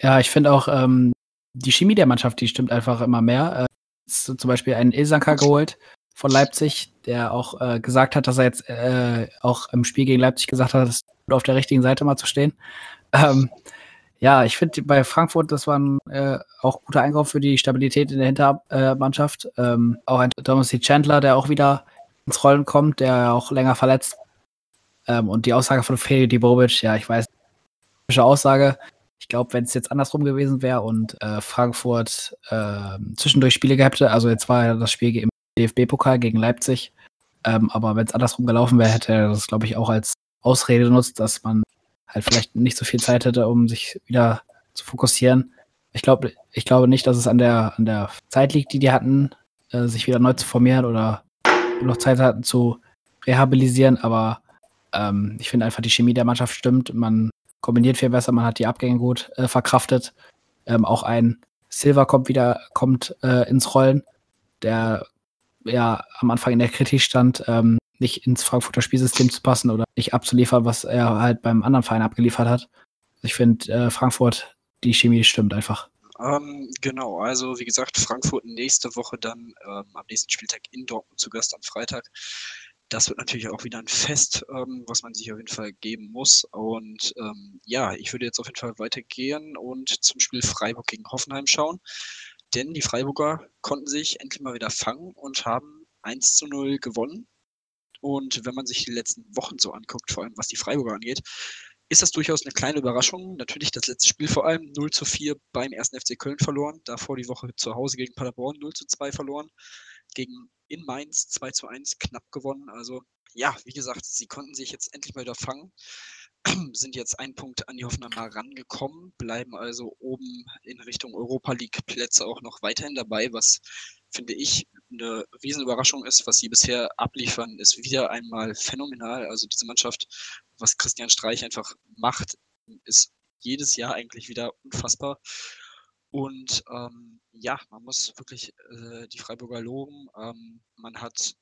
Ja, ich finde auch, ähm, die Chemie der Mannschaft, die stimmt einfach immer mehr. Äh, zum Beispiel einen Ilsanka geholt von Leipzig, der auch äh, gesagt hat, dass er jetzt äh, auch im Spiel gegen Leipzig gesagt hat, es auf der richtigen Seite mal zu stehen. Ähm, ja, ich finde bei Frankfurt, das war ein äh, auch guter Einkauf für die Stabilität in der Hintermannschaft. Ähm, auch ein Thomas Chandler, der auch wieder ins Rollen kommt, der auch länger verletzt. Ähm, und die Aussage von Feli Dibovic, ja, ich weiß, Aussage. Ich glaube, wenn es jetzt andersrum gewesen wäre und äh, Frankfurt äh, zwischendurch Spiele gehabt hätte, also jetzt war ja das Spiel im DFB-Pokal gegen Leipzig, ähm, aber wenn es andersrum gelaufen wäre, hätte er das, glaube ich, auch als Ausrede genutzt, dass man halt vielleicht nicht so viel Zeit hätte, um sich wieder zu fokussieren. Ich glaube, ich glaube nicht, dass es an der, an der Zeit liegt, die die hatten, äh, sich wieder neu zu formieren oder noch Zeit hatten zu rehabilitieren, aber ähm, ich finde einfach, die Chemie der Mannschaft stimmt. Man kombiniert viel besser, man hat die Abgänge gut äh, verkraftet. Ähm, auch ein Silver kommt wieder, kommt äh, ins Rollen, der ja am Anfang in der Kritik stand, ähm, nicht ins Frankfurter Spielsystem zu passen oder nicht abzuliefern, was er halt beim anderen Verein abgeliefert hat. Ich finde, äh, Frankfurt, die Chemie stimmt einfach. Ähm, genau, also wie gesagt, Frankfurt nächste Woche dann ähm, am nächsten Spieltag in Dortmund zu Gast am Freitag. Das wird natürlich auch wieder ein Fest, ähm, was man sich auf jeden Fall geben muss. Und ähm, ja, ich würde jetzt auf jeden Fall weitergehen und zum Spiel Freiburg gegen Hoffenheim schauen. Denn die Freiburger konnten sich endlich mal wieder fangen und haben 1 zu 0 gewonnen und wenn man sich die letzten Wochen so anguckt, vor allem was die Freiburger angeht, ist das durchaus eine kleine Überraschung. Natürlich das letzte Spiel vor allem 0 zu 4 beim 1. FC Köln verloren, davor die Woche zu Hause gegen Paderborn 0 zu 2 verloren, gegen in Mainz 2 zu 1 knapp gewonnen. Also ja, wie gesagt, sie konnten sich jetzt endlich mal wieder fangen, [CLEARS THROAT] sind jetzt einen Punkt an die Hoffenheimer rangekommen, bleiben also oben in Richtung Europa League Plätze auch noch weiterhin dabei, was finde ich, eine Riesenüberraschung ist. Was sie bisher abliefern, ist wieder einmal phänomenal. Also diese Mannschaft, was Christian Streich einfach macht, ist jedes Jahr eigentlich wieder unfassbar. Und ähm, ja, man muss wirklich äh, die Freiburger loben. Ähm, man hat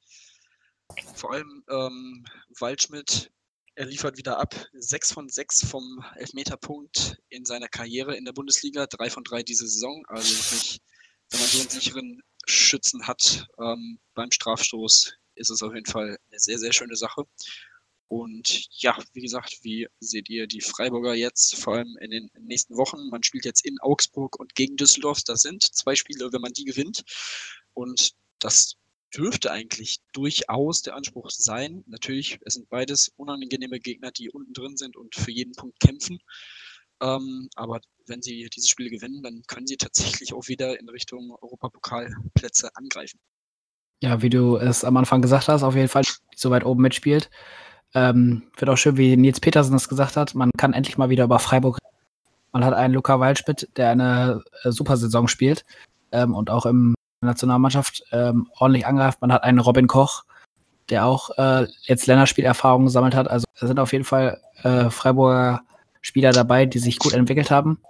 vor allem ähm, Waldschmidt, er liefert wieder ab. Sechs von sechs vom Elfmeterpunkt in seiner Karriere in der Bundesliga, drei von drei diese Saison. Also wirklich, wenn man so einen sicheren Schützen hat ähm, beim Strafstoß, ist es auf jeden Fall eine sehr, sehr schöne Sache. Und ja, wie gesagt, wie seht ihr die Freiburger jetzt, vor allem in den nächsten Wochen? Man spielt jetzt in Augsburg und gegen Düsseldorf. Das sind zwei Spiele, wenn man die gewinnt. Und das dürfte eigentlich durchaus der Anspruch sein. Natürlich, es sind beides unangenehme Gegner, die unten drin sind und für jeden Punkt kämpfen. Ähm, aber wenn sie diese Spiele gewinnen, dann können sie tatsächlich auch wieder in Richtung Europapokalplätze angreifen. Ja, wie du es am Anfang gesagt hast, auf jeden Fall so weit oben mitspielt. Ähm, wird auch schön, wie Nils Petersen das gesagt hat. Man kann endlich mal wieder über Freiburg. Man hat einen Luca Waldschmidt, der eine äh, super Saison spielt ähm, und auch im Nationalmannschaft ähm, ordentlich angreift. Man hat einen Robin Koch, der auch äh, jetzt Länderspielerfahrung gesammelt hat. Also es sind auf jeden Fall äh, Freiburger Spieler dabei, die sich gut entwickelt haben.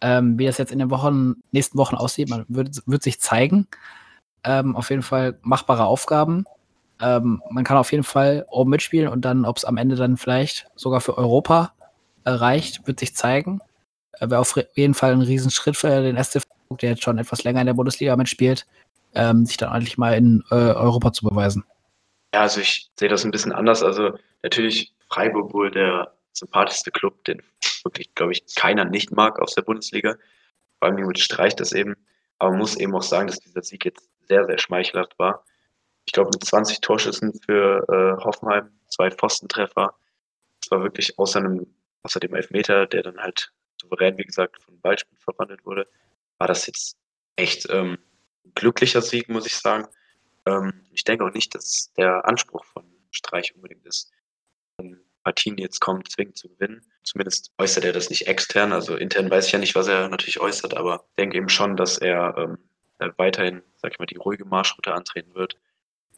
Ähm, wie das jetzt in den Wochen, nächsten Wochen aussieht, man wird, wird sich zeigen. Ähm, auf jeden Fall machbare Aufgaben. Ähm, man kann auf jeden Fall oben mitspielen und dann, ob es am Ende dann vielleicht sogar für Europa äh, reicht, wird sich zeigen. Äh, Wäre auf jeden Fall ein Riesenschritt für den SC der jetzt schon etwas länger in der Bundesliga mitspielt, ähm, sich dann eigentlich mal in äh, Europa zu beweisen. Ja, also ich sehe das ein bisschen anders. Also natürlich Freiburg wohl der sympathischste Club, den wirklich, glaube ich, keiner nicht mag aus der Bundesliga. Vor allem mit Streich das eben. Aber man muss eben auch sagen, dass dieser Sieg jetzt sehr, sehr schmeichelhaft war. Ich glaube, mit 20 Torschüssen für äh, Hoffenheim, zwei Pfostentreffer. Das war wirklich außer, einem, außer dem Elfmeter, der dann halt souverän, wie gesagt, von Waldschmidt verwandelt wurde, war das jetzt echt ähm, glücklicher Sieg, muss ich sagen. Ähm, ich denke auch nicht, dass der Anspruch von Streich unbedingt ist, wenn Partien jetzt kommen, zwingend zu gewinnen. Zumindest äußert er das nicht extern. Also intern weiß ich ja nicht, was er natürlich äußert, aber ich denke eben schon, dass er ähm, weiterhin, sag ich mal, die ruhige Marschroute antreten wird.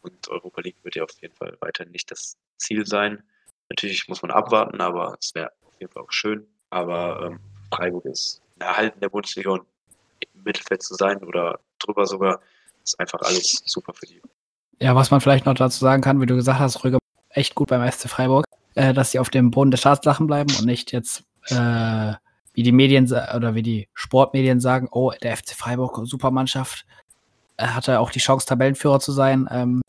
Und Europa League wird ja auf jeden Fall weiterhin nicht das Ziel sein. Natürlich muss man abwarten, aber es wäre auf jeden Fall auch schön. Aber ähm, Freiburg ist erhalten der Bundesliga und im Mittelfeld zu sein oder drüber sogar, ist einfach alles super für die. Ja, was man vielleicht noch dazu sagen kann, wie du gesagt hast, Rüger echt gut beim SC Freiburg, äh, dass sie auf dem Boden der Staatslachen bleiben und nicht jetzt, äh, wie die Medien oder wie die Sportmedien sagen, oh, der FC Freiburg, Supermannschaft, er hatte auch die Chance, Tabellenführer zu sein. Ähm,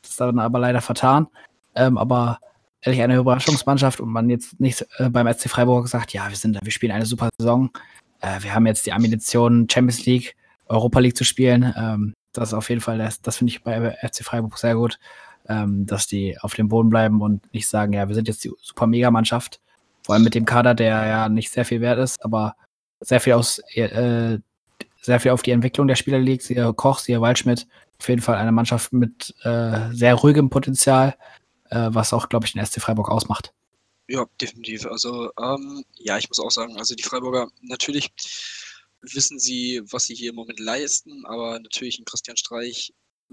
das ist dann aber leider vertan. Ähm, aber ehrlich eine Überraschungsmannschaft und man jetzt nicht äh, beim SC Freiburg sagt, ja, wir sind, wir spielen eine super Saison. Äh, wir haben jetzt die Ambition, Champions League, Europa League zu spielen. Ähm, das ist auf jeden Fall, das, das finde ich bei FC Freiburg sehr gut, ähm, dass die auf dem Boden bleiben und nicht sagen, ja, wir sind jetzt die super Mega-Mannschaft. Vor allem mit dem Kader, der ja nicht sehr viel wert ist, aber sehr viel aus, äh, sehr viel auf die Entwicklung der Spieler liegt. Siehe Koch, siehe Waldschmidt. Auf jeden Fall eine Mannschaft mit äh, sehr ruhigem Potenzial, äh, was auch, glaube ich, den SC Freiburg ausmacht. Ja, definitiv. Also, ähm, ja, ich muss auch sagen, also die Freiburger, natürlich wissen sie, was sie hier im Moment leisten, aber natürlich ein Christian Streich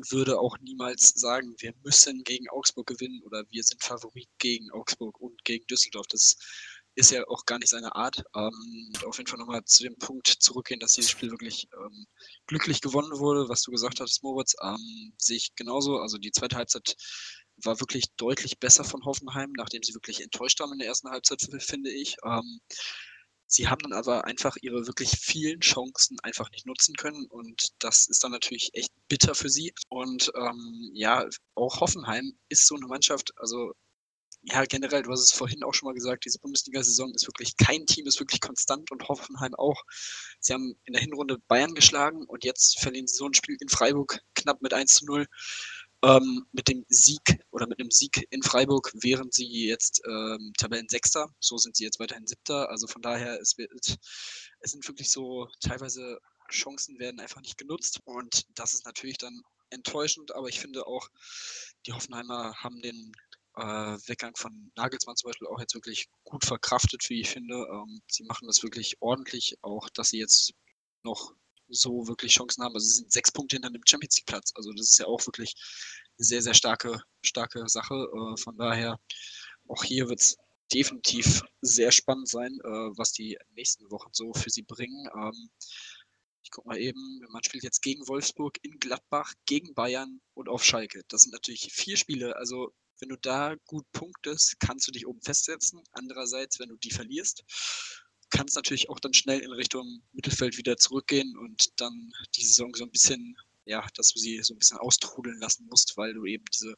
würde auch niemals sagen, wir müssen gegen Augsburg gewinnen oder wir sind Favorit gegen Augsburg und gegen Düsseldorf. Das ist ja auch gar nicht seine Art. Ähm, auf jeden Fall nochmal zu dem Punkt zurückgehen, dass dieses Spiel wirklich ähm, glücklich gewonnen wurde, was du gesagt hattest, Moritz, ähm, sehe ich genauso. Also die zweite Halbzeit war wirklich deutlich besser von Hoffenheim, nachdem sie wirklich enttäuscht haben in der ersten Halbzeit, finde ich. Ähm, Sie haben dann aber einfach ihre wirklich vielen Chancen einfach nicht nutzen können und das ist dann natürlich echt bitter für sie. Und ähm, ja, auch Hoffenheim ist so eine Mannschaft, also ja, generell, du hast es vorhin auch schon mal gesagt, diese Bundesliga-Saison ist wirklich, kein Team ist wirklich konstant und Hoffenheim auch. Sie haben in der Hinrunde Bayern geschlagen und jetzt verlieren sie so ein Spiel in Freiburg knapp mit 1 zu 0 ähm, mit dem Sieg oder mit einem Sieg in Freiburg wären sie jetzt ähm, Tabellensechster. So sind sie jetzt weiterhin Siebter. Also von daher, es, wird, es sind wirklich so teilweise Chancen werden einfach nicht genutzt und das ist natürlich dann enttäuschend, aber ich finde auch, die Hoffenheimer haben den äh, Weggang von Nagelsmann zum Beispiel auch jetzt wirklich gut verkraftet, wie ich finde. Ähm, sie machen das wirklich ordentlich, auch dass sie jetzt noch so wirklich Chancen haben. Also sie sind sechs Punkte hinter dem Champions League Platz. Also das ist ja auch wirklich eine sehr, sehr starke, starke Sache. Äh, von daher, auch hier wird es definitiv sehr spannend sein, äh, was die nächsten Wochen so für sie bringen. Ähm, ich gucke mal eben, man spielt jetzt gegen Wolfsburg, in Gladbach, gegen Bayern und auf Schalke. Das sind natürlich vier Spiele. Also wenn du da gut punktest, kannst du dich oben festsetzen. Andererseits, wenn du die verlierst, kann es natürlich auch dann schnell in Richtung Mittelfeld wieder zurückgehen und dann die Saison so ein bisschen, ja, dass du sie so ein bisschen austrudeln lassen musst, weil du eben diese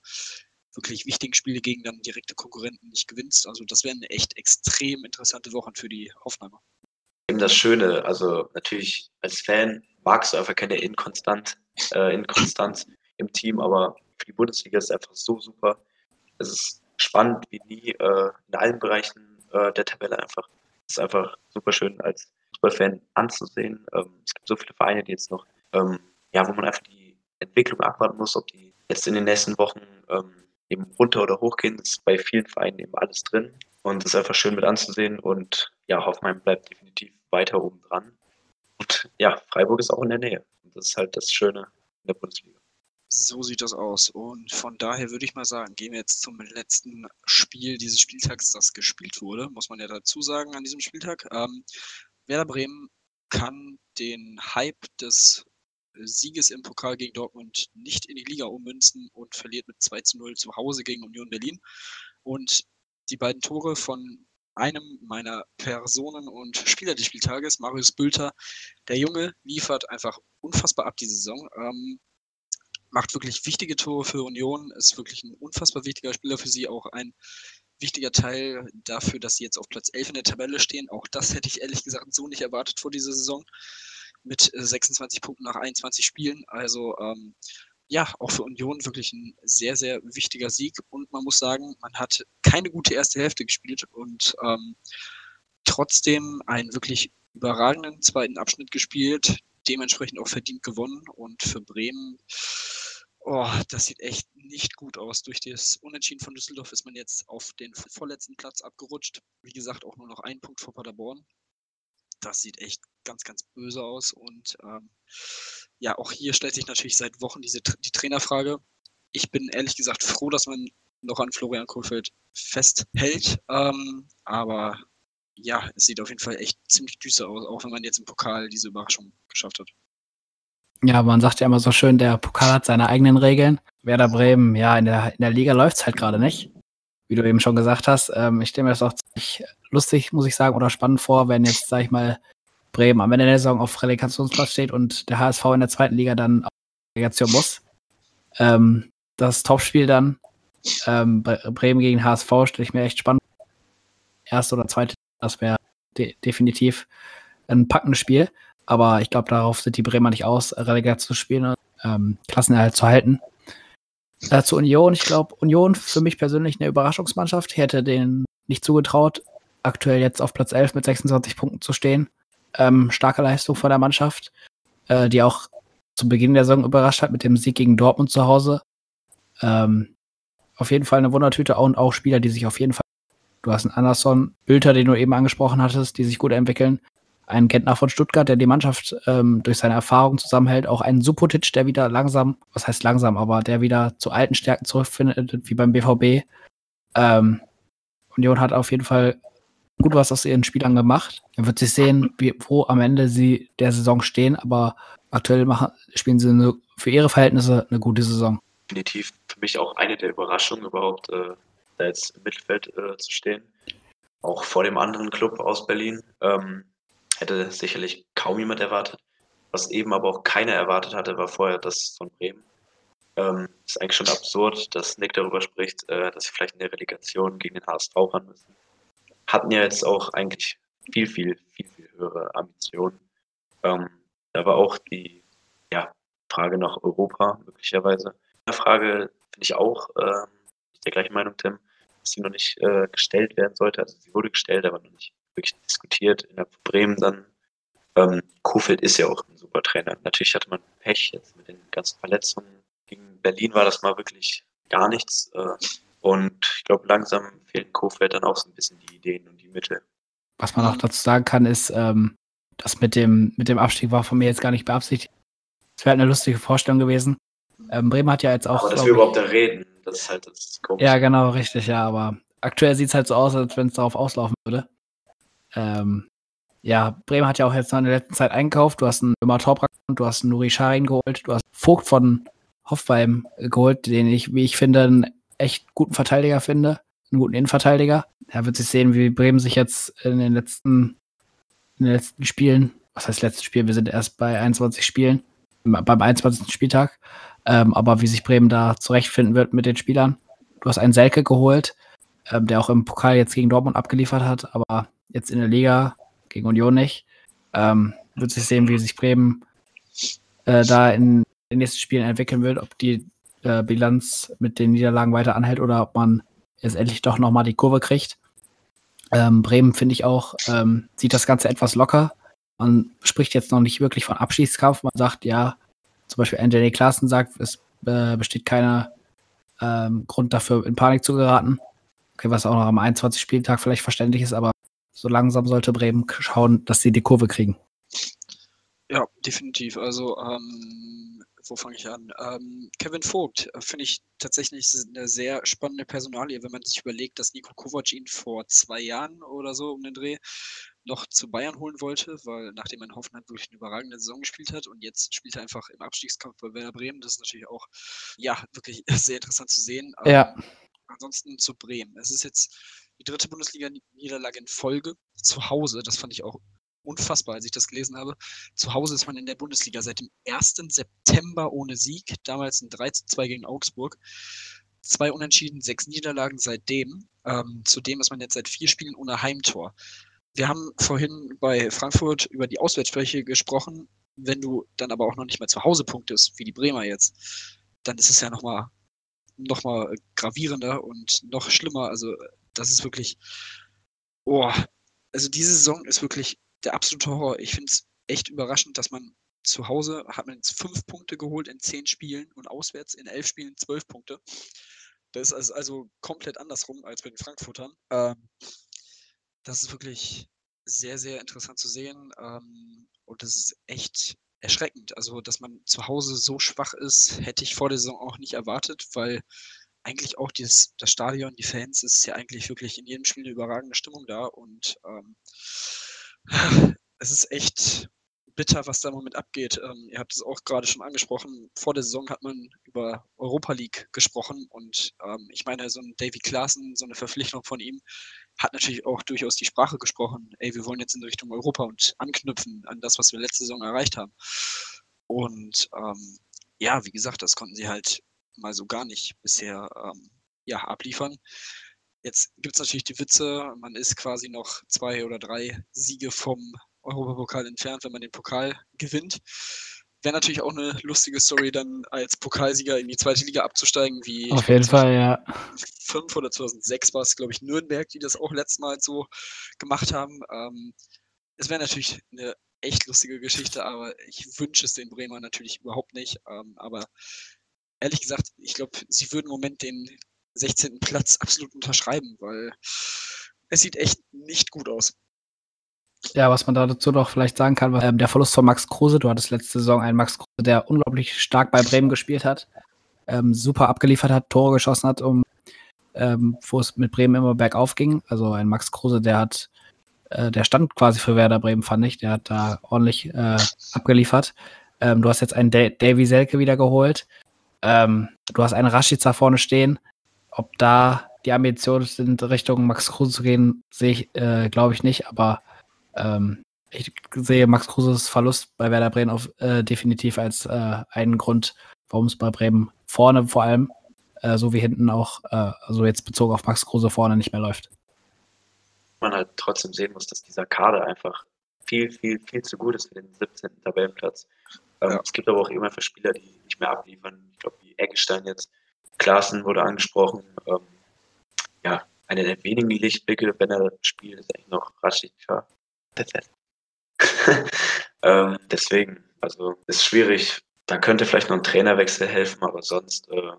wirklich wichtigen Spiele gegen dann direkte Konkurrenten nicht gewinnst. Also das wären echt extrem interessante Wochen für die Hoffenheimer. Eben das Schöne, also natürlich als Fan magst du einfach keine Inkonstant, äh, Inkonstanz im Team, aber für die Bundesliga ist es einfach so super. Es ist spannend wie nie äh, in allen Bereichen äh, der Tabelle einfach ist einfach super schön als Fußballfan anzusehen. Ähm, es gibt so viele Vereine, die jetzt noch, ähm, ja, wo man einfach die Entwicklung abwarten muss, ob die jetzt in den nächsten Wochen ähm, eben runter oder hoch gehen. Das ist bei vielen Vereinen eben alles drin. Und es ist einfach schön mit anzusehen. Und ja, Hoffenheim bleibt definitiv weiter oben dran. Und ja, Freiburg ist auch in der Nähe. Und das ist halt das Schöne in der Bundesliga. So sieht das aus. Und von daher würde ich mal sagen, gehen wir jetzt zum letzten Spiel dieses Spieltags, das gespielt wurde, muss man ja dazu sagen an diesem Spieltag. Ähm, Werder Bremen kann den Hype des Sieges im Pokal gegen Dortmund nicht in die Liga ummünzen und verliert mit 2 zu 0 zu Hause gegen Union Berlin. Und die beiden Tore von einem meiner Personen und Spieler des Spieltages, Marius Bülter, der Junge liefert einfach unfassbar ab die Saison. Ähm, macht wirklich wichtige Tore für Union, ist wirklich ein unfassbar wichtiger Spieler für sie, auch ein wichtiger Teil dafür, dass sie jetzt auf Platz 11 in der Tabelle stehen. Auch das hätte ich ehrlich gesagt so nicht erwartet vor dieser Saison mit 26 äh, Punkten nach 21 Spielen. Also ähm, ja, auch für Union wirklich ein sehr, sehr wichtiger Sieg. Und man muss sagen, man hat keine gute erste Hälfte gespielt und ähm, trotzdem einen wirklich überragenden zweiten Abschnitt gespielt, dementsprechend auch verdient gewonnen. Und für Bremen, oh, das sieht echt nicht gut aus. Durch das Unentschieden von Düsseldorf ist man jetzt auf den vorletzten Platz abgerutscht. Wie gesagt, auch nur noch ein Punkt vor Paderborn. Das sieht echt ganz, ganz böse aus. Und ähm, ja, auch hier stellt sich natürlich seit Wochen diese, die Trainerfrage. Ich bin ehrlich gesagt froh, dass man noch an Florian Kohlfeld festhält. Ähm, aber ja, es sieht auf jeden Fall echt ziemlich düster aus, auch wenn man jetzt im Pokal diese Überraschung geschafft hat. Ja, man sagt ja immer so schön, der Pokal hat seine eigenen Regeln. Werder Bremen, ja, in der, in der Liga läuft es halt gerade nicht. Wie du eben schon gesagt hast. Ähm, ich stelle mir das auch ziemlich lustig, muss ich sagen, oder spannend vor, wenn jetzt, sag ich mal, Bremen am Ende der Saison auf Relegationsplatz steht und der HSV in der zweiten Liga dann auf Relegation muss. Ähm, das Topspiel dann, ähm, Bremen gegen HSV, stelle ich mir echt spannend. Erste oder zweite, das wäre de definitiv ein packendes Spiel. Aber ich glaube, darauf sind die Bremer nicht aus, Relegation zu spielen, ähm, Klassenerhalt zu halten. Äh, zu Union, ich glaube, Union für mich persönlich eine Überraschungsmannschaft. Ich hätte denen nicht zugetraut, aktuell jetzt auf Platz 11 mit 26 Punkten zu stehen. Ähm, starke Leistung von der Mannschaft, äh, die auch zu Beginn der Saison überrascht hat mit dem Sieg gegen Dortmund zu Hause. Ähm, auf jeden Fall eine Wundertüte und auch Spieler, die sich auf jeden Fall. Du hast einen Anderson, Bülter, den du eben angesprochen hattest, die sich gut entwickeln. Einen Gentner von Stuttgart, der die Mannschaft ähm, durch seine Erfahrung zusammenhält. Auch einen Supotic, der wieder langsam, was heißt langsam, aber der wieder zu alten Stärken zurückfindet, wie beim BVB. Ähm, Union hat auf jeden Fall gut was aus ihren Spielern gemacht. Er wird sich sehen, wie, wo am Ende sie der Saison stehen, aber aktuell machen, spielen sie eine, für ihre Verhältnisse eine gute Saison. Definitiv für mich auch eine der Überraschungen überhaupt, äh, da jetzt im Mittelfeld äh, zu stehen. Auch vor dem anderen Club aus Berlin. Ähm, hätte sicherlich kaum jemand erwartet. Was eben aber auch keiner erwartet hatte, war vorher das von Bremen. Ähm, ist eigentlich schon absurd, dass Nick darüber spricht, äh, dass sie vielleicht in der Relegation gegen den HSV ran müssen hatten ja jetzt auch eigentlich viel, viel, viel, viel höhere Ambitionen. Ähm, da war auch die ja, Frage nach Europa möglicherweise. Eine Frage finde ich auch, äh, der gleichen Meinung, Tim, dass sie noch nicht äh, gestellt werden sollte. Also sie wurde gestellt, aber noch nicht wirklich diskutiert. In der Bremen dann. Ähm, Kofeld ist ja auch ein super Trainer. Natürlich hatte man Pech jetzt mit den ganzen Verletzungen. Gegen Berlin war das mal wirklich gar nichts. Äh, und ich glaube, langsam fehlt Kofeld dann auch so ein bisschen die Ideen und die Mittel. Was man auch dazu sagen kann, ist, ähm, das mit dem, mit dem Abstieg war von mir jetzt gar nicht beabsichtigt. Es wäre halt eine lustige Vorstellung gewesen. Ähm, Bremen hat ja jetzt auch. Aber dass wir überhaupt da reden, das ist halt das Komische. Ja, genau, richtig, ja. Aber aktuell sieht es halt so aus, als wenn es darauf auslaufen würde. Ähm, ja, Bremen hat ja auch jetzt noch in der letzten Zeit eingekauft. Du hast einen Ömer Toprak, du hast einen Nuri Scharin geholt, du hast Vogt von Hoffbeim geholt, den ich, wie ich finde, einen echt guten Verteidiger finde, einen guten Innenverteidiger. Er wird sich sehen, wie Bremen sich jetzt in den letzten, in den letzten Spielen, was heißt letzten Spiel, wir sind erst bei 21 Spielen, beim 21. Spieltag, ähm, aber wie sich Bremen da zurechtfinden wird mit den Spielern. Du hast einen Selke geholt, ähm, der auch im Pokal jetzt gegen Dortmund abgeliefert hat, aber jetzt in der Liga gegen Union nicht. Ähm, wird sich sehen, wie sich Bremen äh, da in den nächsten Spielen entwickeln wird, ob die äh, Bilanz mit den Niederlagen weiter anhält oder ob man jetzt endlich doch nochmal die Kurve kriegt. Ähm, Bremen, finde ich auch, ähm, sieht das Ganze etwas locker. Man spricht jetzt noch nicht wirklich von Abschiedskampf. Man sagt, ja, zum Beispiel Anthony Klaassen sagt, es äh, besteht keiner ähm, Grund dafür, in Panik zu geraten. Okay, was auch noch am 21. Spieltag vielleicht verständlich ist, aber so langsam sollte Bremen schauen, dass sie die Kurve kriegen. Ja, definitiv. Also ähm, wo fange ich an? Ähm, Kevin Vogt äh, finde ich tatsächlich eine sehr spannende Personalie, wenn man sich überlegt, dass Nico Kovac ihn vor zwei Jahren oder so um den Dreh noch zu Bayern holen wollte, weil nachdem er in Hoffenheim wirklich eine überragende Saison gespielt hat und jetzt spielt er einfach im Abstiegskampf bei Werder Bremen. Das ist natürlich auch, ja, wirklich [LAUGHS] sehr interessant zu sehen. Ja. Ähm, ansonsten zu Bremen. Es ist jetzt die dritte Bundesliga-Niederlage in Folge zu Hause. Das fand ich auch unfassbar, als ich das gelesen habe. Zu Hause ist man in der Bundesliga seit dem 1. September ohne Sieg, damals ein 3 zu 2 gegen Augsburg. Zwei Unentschieden, sechs Niederlagen seitdem. Ähm, zudem ist man jetzt seit vier Spielen ohne Heimtor. Wir haben vorhin bei Frankfurt über die Auswärtsfläche gesprochen. Wenn du dann aber auch noch nicht mal zu Hause punktest, wie die Bremer jetzt, dann ist es ja nochmal noch mal gravierender und noch schlimmer. Also das ist wirklich, oh, also diese Saison ist wirklich der absolute Horror. Ich finde es echt überraschend, dass man zu Hause hat man jetzt fünf Punkte geholt in zehn Spielen und auswärts in elf Spielen zwölf Punkte. Das ist also, also komplett andersrum als bei den Frankfurtern. Ähm, das ist wirklich sehr, sehr interessant zu sehen. Ähm, und das ist echt erschreckend. Also, dass man zu Hause so schwach ist, hätte ich vor der Saison auch nicht erwartet, weil eigentlich auch dieses, das Stadion, die Fans, ist ja eigentlich wirklich in jedem Spiel eine überragende Stimmung da. Und ähm, [LAUGHS] es ist echt bitter, was da im Moment abgeht. Ähm, ihr habt es auch gerade schon angesprochen. Vor der Saison hat man über Europa League gesprochen und ähm, ich meine, so ein Davy Klaassen, so eine Verpflichtung von ihm, hat natürlich auch durchaus die Sprache gesprochen. Ey, wir wollen jetzt in Richtung Europa und anknüpfen an das, was wir letzte Saison erreicht haben. Und ähm, ja, wie gesagt, das konnten sie halt mal so gar nicht bisher ähm, ja, abliefern. Jetzt gibt es natürlich die Witze, man ist quasi noch zwei oder drei Siege vom Europapokal entfernt, wenn man den Pokal gewinnt. Wäre natürlich auch eine lustige Story, dann als Pokalsieger in die zweite Liga abzusteigen, wie Auf jeden Fall, ja. 5 oder 2006 war es, glaube ich, Nürnberg, die das auch letztes Mal so gemacht haben. Ähm, es wäre natürlich eine echt lustige Geschichte, aber ich wünsche es den Bremer natürlich überhaupt nicht. Ähm, aber ehrlich gesagt, ich glaube, sie würden im Moment den 16. Platz absolut unterschreiben, weil es sieht echt nicht gut aus. Ja, was man dazu noch vielleicht sagen kann, war ähm, der Verlust von Max Kruse. Du hattest letzte Saison einen Max Kruse, der unglaublich stark bei Bremen gespielt hat, ähm, super abgeliefert hat, Tore geschossen hat, um ähm, wo es mit Bremen immer bergauf ging. Also ein Max Kruse, der hat, äh, der stand quasi für Werder Bremen, fand ich. Der hat da ordentlich äh, abgeliefert. Ähm, du hast jetzt einen Davy Selke wieder geholt. Ähm, du hast einen Rashica vorne stehen. Ob da die Ambitionen sind, Richtung Max Kruse zu gehen, sehe ich, äh, glaube ich nicht, aber ähm, ich sehe Max Kruses Verlust bei Werder Bremen auf, äh, definitiv als äh, einen Grund, warum es bei Bremen vorne vor allem, äh, so wie hinten auch, äh, also jetzt bezogen auf Max Kruse vorne nicht mehr läuft. Man halt trotzdem sehen muss, dass dieser Kader einfach viel, viel, viel zu gut ist für den 17. Tabellenplatz. Ähm, ja. Es gibt aber auch immer für Spieler, die nicht mehr abliefern. Ich glaube, wie Eggestein jetzt. Klaassen wurde angesprochen. Ähm, ja, einer der wenigen Lichtblicke, wenn er spielt, ist eigentlich noch Rashica. [LAUGHS] ähm, deswegen, also ist schwierig. Da könnte vielleicht noch ein Trainerwechsel helfen, aber sonst. Äh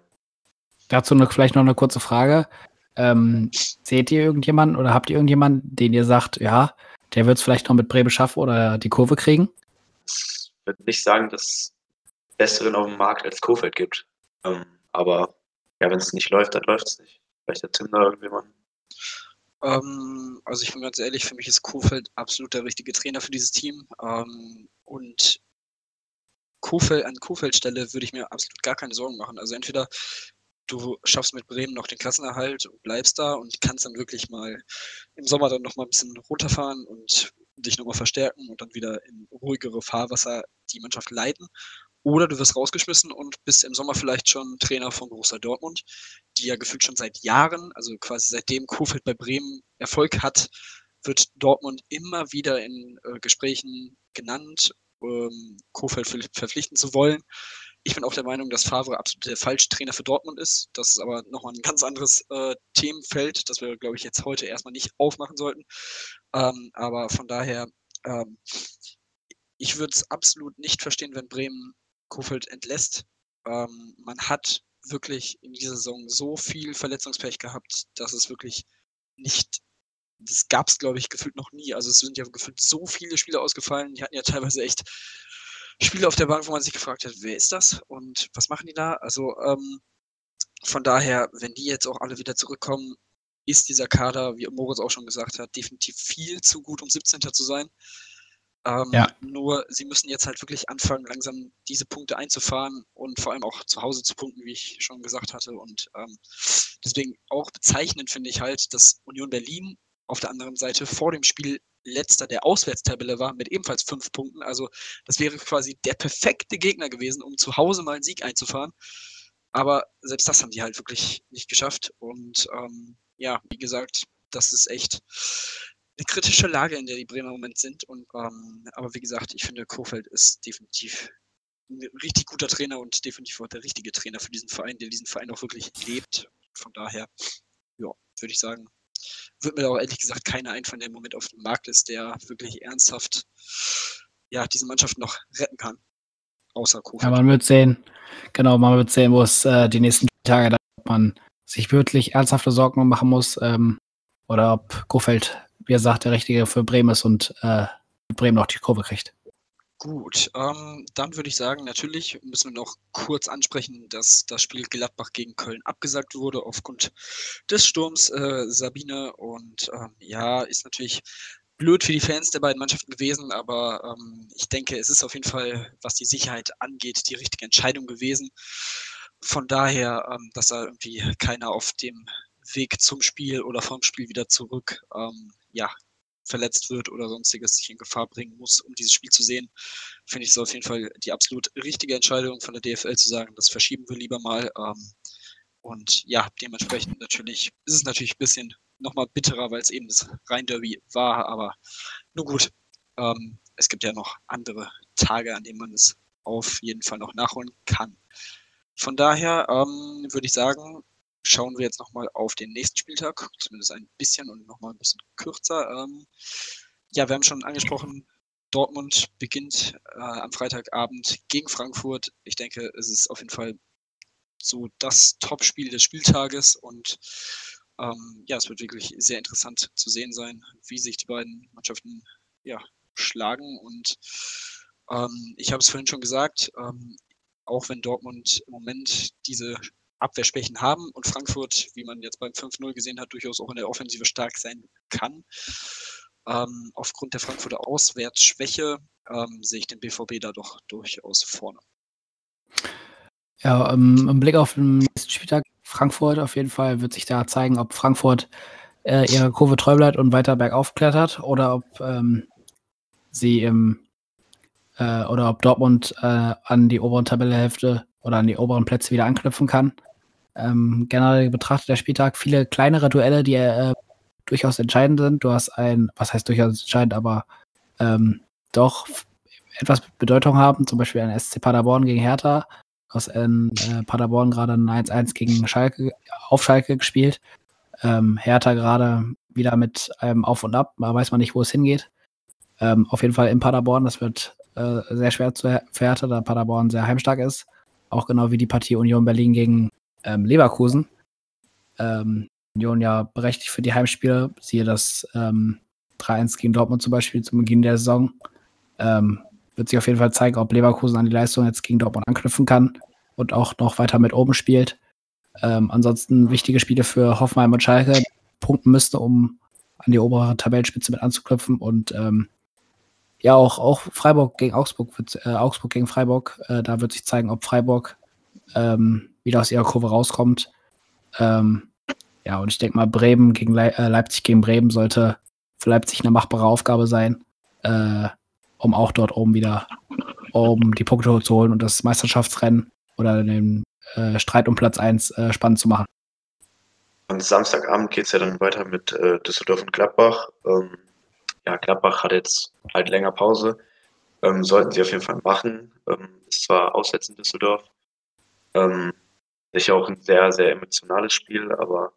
Dazu noch, vielleicht noch eine kurze Frage. Ähm, seht ihr irgendjemanden oder habt ihr irgendjemanden, den ihr sagt, ja, der wird es vielleicht noch mit Bremen schaffen oder die Kurve kriegen? Ich würde nicht sagen, dass es besseren auf dem Markt als Kofeld gibt. Ähm, aber ja, wenn es nicht läuft, dann läuft es nicht. Vielleicht der Tim da irgendjemanden. Ähm, also ich bin ganz ehrlich, für mich ist Kofeld absolut der richtige Trainer für dieses Team. Ähm, und Kofeld, an Kofeld Stelle würde ich mir absolut gar keine Sorgen machen. Also entweder du schaffst mit Bremen noch den Klassenerhalt und bleibst da und kannst dann wirklich mal im Sommer dann noch mal ein bisschen runterfahren und dich nochmal verstärken und dann wieder in ruhigere Fahrwasser die Mannschaft leiten. Oder du wirst rausgeschmissen und bist im Sommer vielleicht schon Trainer von Borussia Dortmund, die ja gefühlt schon seit Jahren, also quasi seitdem Kofeld bei Bremen Erfolg hat, wird Dortmund immer wieder in äh, Gesprächen genannt, ähm, Kofeld verpflichten zu wollen. Ich bin auch der Meinung, dass Favre absolut der falsche Trainer für Dortmund ist. Das ist aber nochmal ein ganz anderes äh, Themenfeld, das wir, glaube ich, jetzt heute erstmal nicht aufmachen sollten. Ähm, aber von daher, ähm, ich würde es absolut nicht verstehen, wenn Bremen Kofeld entlässt. Ähm, man hat wirklich in dieser Saison so viel Verletzungspech gehabt, dass es wirklich nicht, das gab es, glaube ich, gefühlt noch nie. Also es sind ja gefühlt so viele Spiele ausgefallen. Die hatten ja teilweise echt Spiele auf der Bank, wo man sich gefragt hat, wer ist das und was machen die da? Also ähm, von daher, wenn die jetzt auch alle wieder zurückkommen, ist dieser Kader, wie Moritz auch schon gesagt hat, definitiv viel zu gut, um 17. zu sein. Ähm, ja. Nur sie müssen jetzt halt wirklich anfangen, langsam diese Punkte einzufahren und vor allem auch zu Hause zu punkten, wie ich schon gesagt hatte. Und ähm, deswegen auch bezeichnend finde ich halt, dass Union Berlin auf der anderen Seite vor dem Spiel letzter der Auswärtstabelle war mit ebenfalls fünf Punkten. Also das wäre quasi der perfekte Gegner gewesen, um zu Hause mal einen Sieg einzufahren. Aber selbst das haben die halt wirklich nicht geschafft. Und ähm, ja, wie gesagt, das ist echt eine kritische Lage, in der die Bremer im Moment sind. Und, ähm, aber wie gesagt, ich finde, Kofeld ist definitiv ein richtig guter Trainer und definitiv auch der richtige Trainer für diesen Verein, der diesen Verein auch wirklich lebt. Von daher, ja, würde ich sagen, wird mir auch ehrlich gesagt keiner einfallen, der im Moment auf dem Markt ist, der wirklich ernsthaft ja, diese Mannschaft noch retten kann. außer Kofeld. Ja, man wird sehen, genau, man wird sehen, wo es äh, die nächsten Tage, da man sich wirklich ernsthafte Sorgen machen muss, ähm, oder ob Kofeld, wie sagt, der Richtige für Bremen ist und äh, Bremen noch die Kurve kriegt. Gut, ähm, dann würde ich sagen, natürlich müssen wir noch kurz ansprechen, dass das Spiel Gladbach gegen Köln abgesagt wurde aufgrund des Sturms äh, Sabine. Und ähm, ja, ist natürlich blöd für die Fans der beiden Mannschaften gewesen, aber ähm, ich denke, es ist auf jeden Fall, was die Sicherheit angeht, die richtige Entscheidung gewesen. Von daher, ähm, dass da irgendwie keiner auf dem Weg zum Spiel oder vom Spiel wieder zurück ähm, ja, verletzt wird oder sonstiges sich in Gefahr bringen muss, um dieses Spiel zu sehen, finde ich es auf jeden Fall die absolut richtige Entscheidung von der DFL zu sagen, das verschieben wir lieber mal. Ähm, und ja, dementsprechend natürlich ist es natürlich ein bisschen nochmal bitterer, weil es eben das Rhein-Derby war, aber nur gut. Ähm, es gibt ja noch andere Tage, an denen man es auf jeden Fall noch nachholen kann. Von daher ähm, würde ich sagen, schauen wir jetzt nochmal auf den nächsten Spieltag, zumindest ein bisschen und nochmal ein bisschen kürzer. Ähm, ja, wir haben schon angesprochen, Dortmund beginnt äh, am Freitagabend gegen Frankfurt. Ich denke, es ist auf jeden Fall so das Top-Spiel des Spieltages und ähm, ja, es wird wirklich sehr interessant zu sehen sein, wie sich die beiden Mannschaften ja, schlagen und ähm, ich habe es vorhin schon gesagt, ähm, auch wenn Dortmund im Moment diese Abwehrschwächen haben und Frankfurt, wie man jetzt beim 5-0 gesehen hat, durchaus auch in der Offensive stark sein kann. Ähm, aufgrund der Frankfurter Auswärtsschwäche ähm, sehe ich den BVB da doch durchaus vorne. Ja, ähm, im Blick auf den nächsten Spieltag Frankfurt auf jeden Fall wird sich da zeigen, ob Frankfurt äh, ihrer Kurve treu bleibt und weiter bergauf klettert oder ob ähm, sie im äh, oder ob Dortmund äh, an die oberen Tabellehälfte oder an die oberen Plätze wieder anknüpfen kann. Ähm, generell betrachtet der Spieltag viele kleinere Duelle, die äh, durchaus entscheidend sind. Du hast ein, was heißt durchaus entscheidend, aber ähm, doch etwas Bedeutung haben, zum Beispiel ein SC Paderborn gegen Hertha, aus in äh, Paderborn gerade ein 1-1 gegen Schalke, auf Schalke gespielt. Ähm, Hertha gerade wieder mit einem Auf und Ab, da weiß man nicht, wo es hingeht. Ähm, auf jeden Fall in Paderborn, das wird äh, sehr schwer zu für Hertha, da Paderborn sehr heimstark ist. Auch genau wie die Partie Union Berlin gegen ähm, Leverkusen. Ähm, Union ja berechtigt für die Heimspiele, siehe das ähm, 3-1 gegen Dortmund zum Beispiel zum Beginn der Saison. Ähm, wird sich auf jeden Fall zeigen, ob Leverkusen an die Leistung jetzt gegen Dortmund anknüpfen kann und auch noch weiter mit oben spielt. Ähm, ansonsten wichtige Spiele für Hoffenheim und Schalke punkten müsste, um an die obere Tabellenspitze mit anzuknüpfen. Und ähm, ja, auch, auch Freiburg gegen Augsburg wird, äh, Augsburg gegen Freiburg, äh, da wird sich zeigen, ob Freiburg ähm, wieder aus ihrer Kurve rauskommt. Ähm, ja, und ich denke mal, Bremen gegen Le äh, Leipzig gegen Bremen sollte für Leipzig eine machbare Aufgabe sein, äh, um auch dort oben wieder um die Punkte zu holen und das Meisterschaftsrennen oder den äh, Streit um Platz 1 äh, spannend zu machen. Am Samstagabend geht es ja dann weiter mit äh, Düsseldorf und Gladbach. Ähm, ja, Gladbach hat jetzt halt länger Pause. Ähm, sollten sie auf jeden Fall machen. Ähm, ist zwar auswärts in Düsseldorf, ähm, sicher auch ein sehr, sehr emotionales Spiel, aber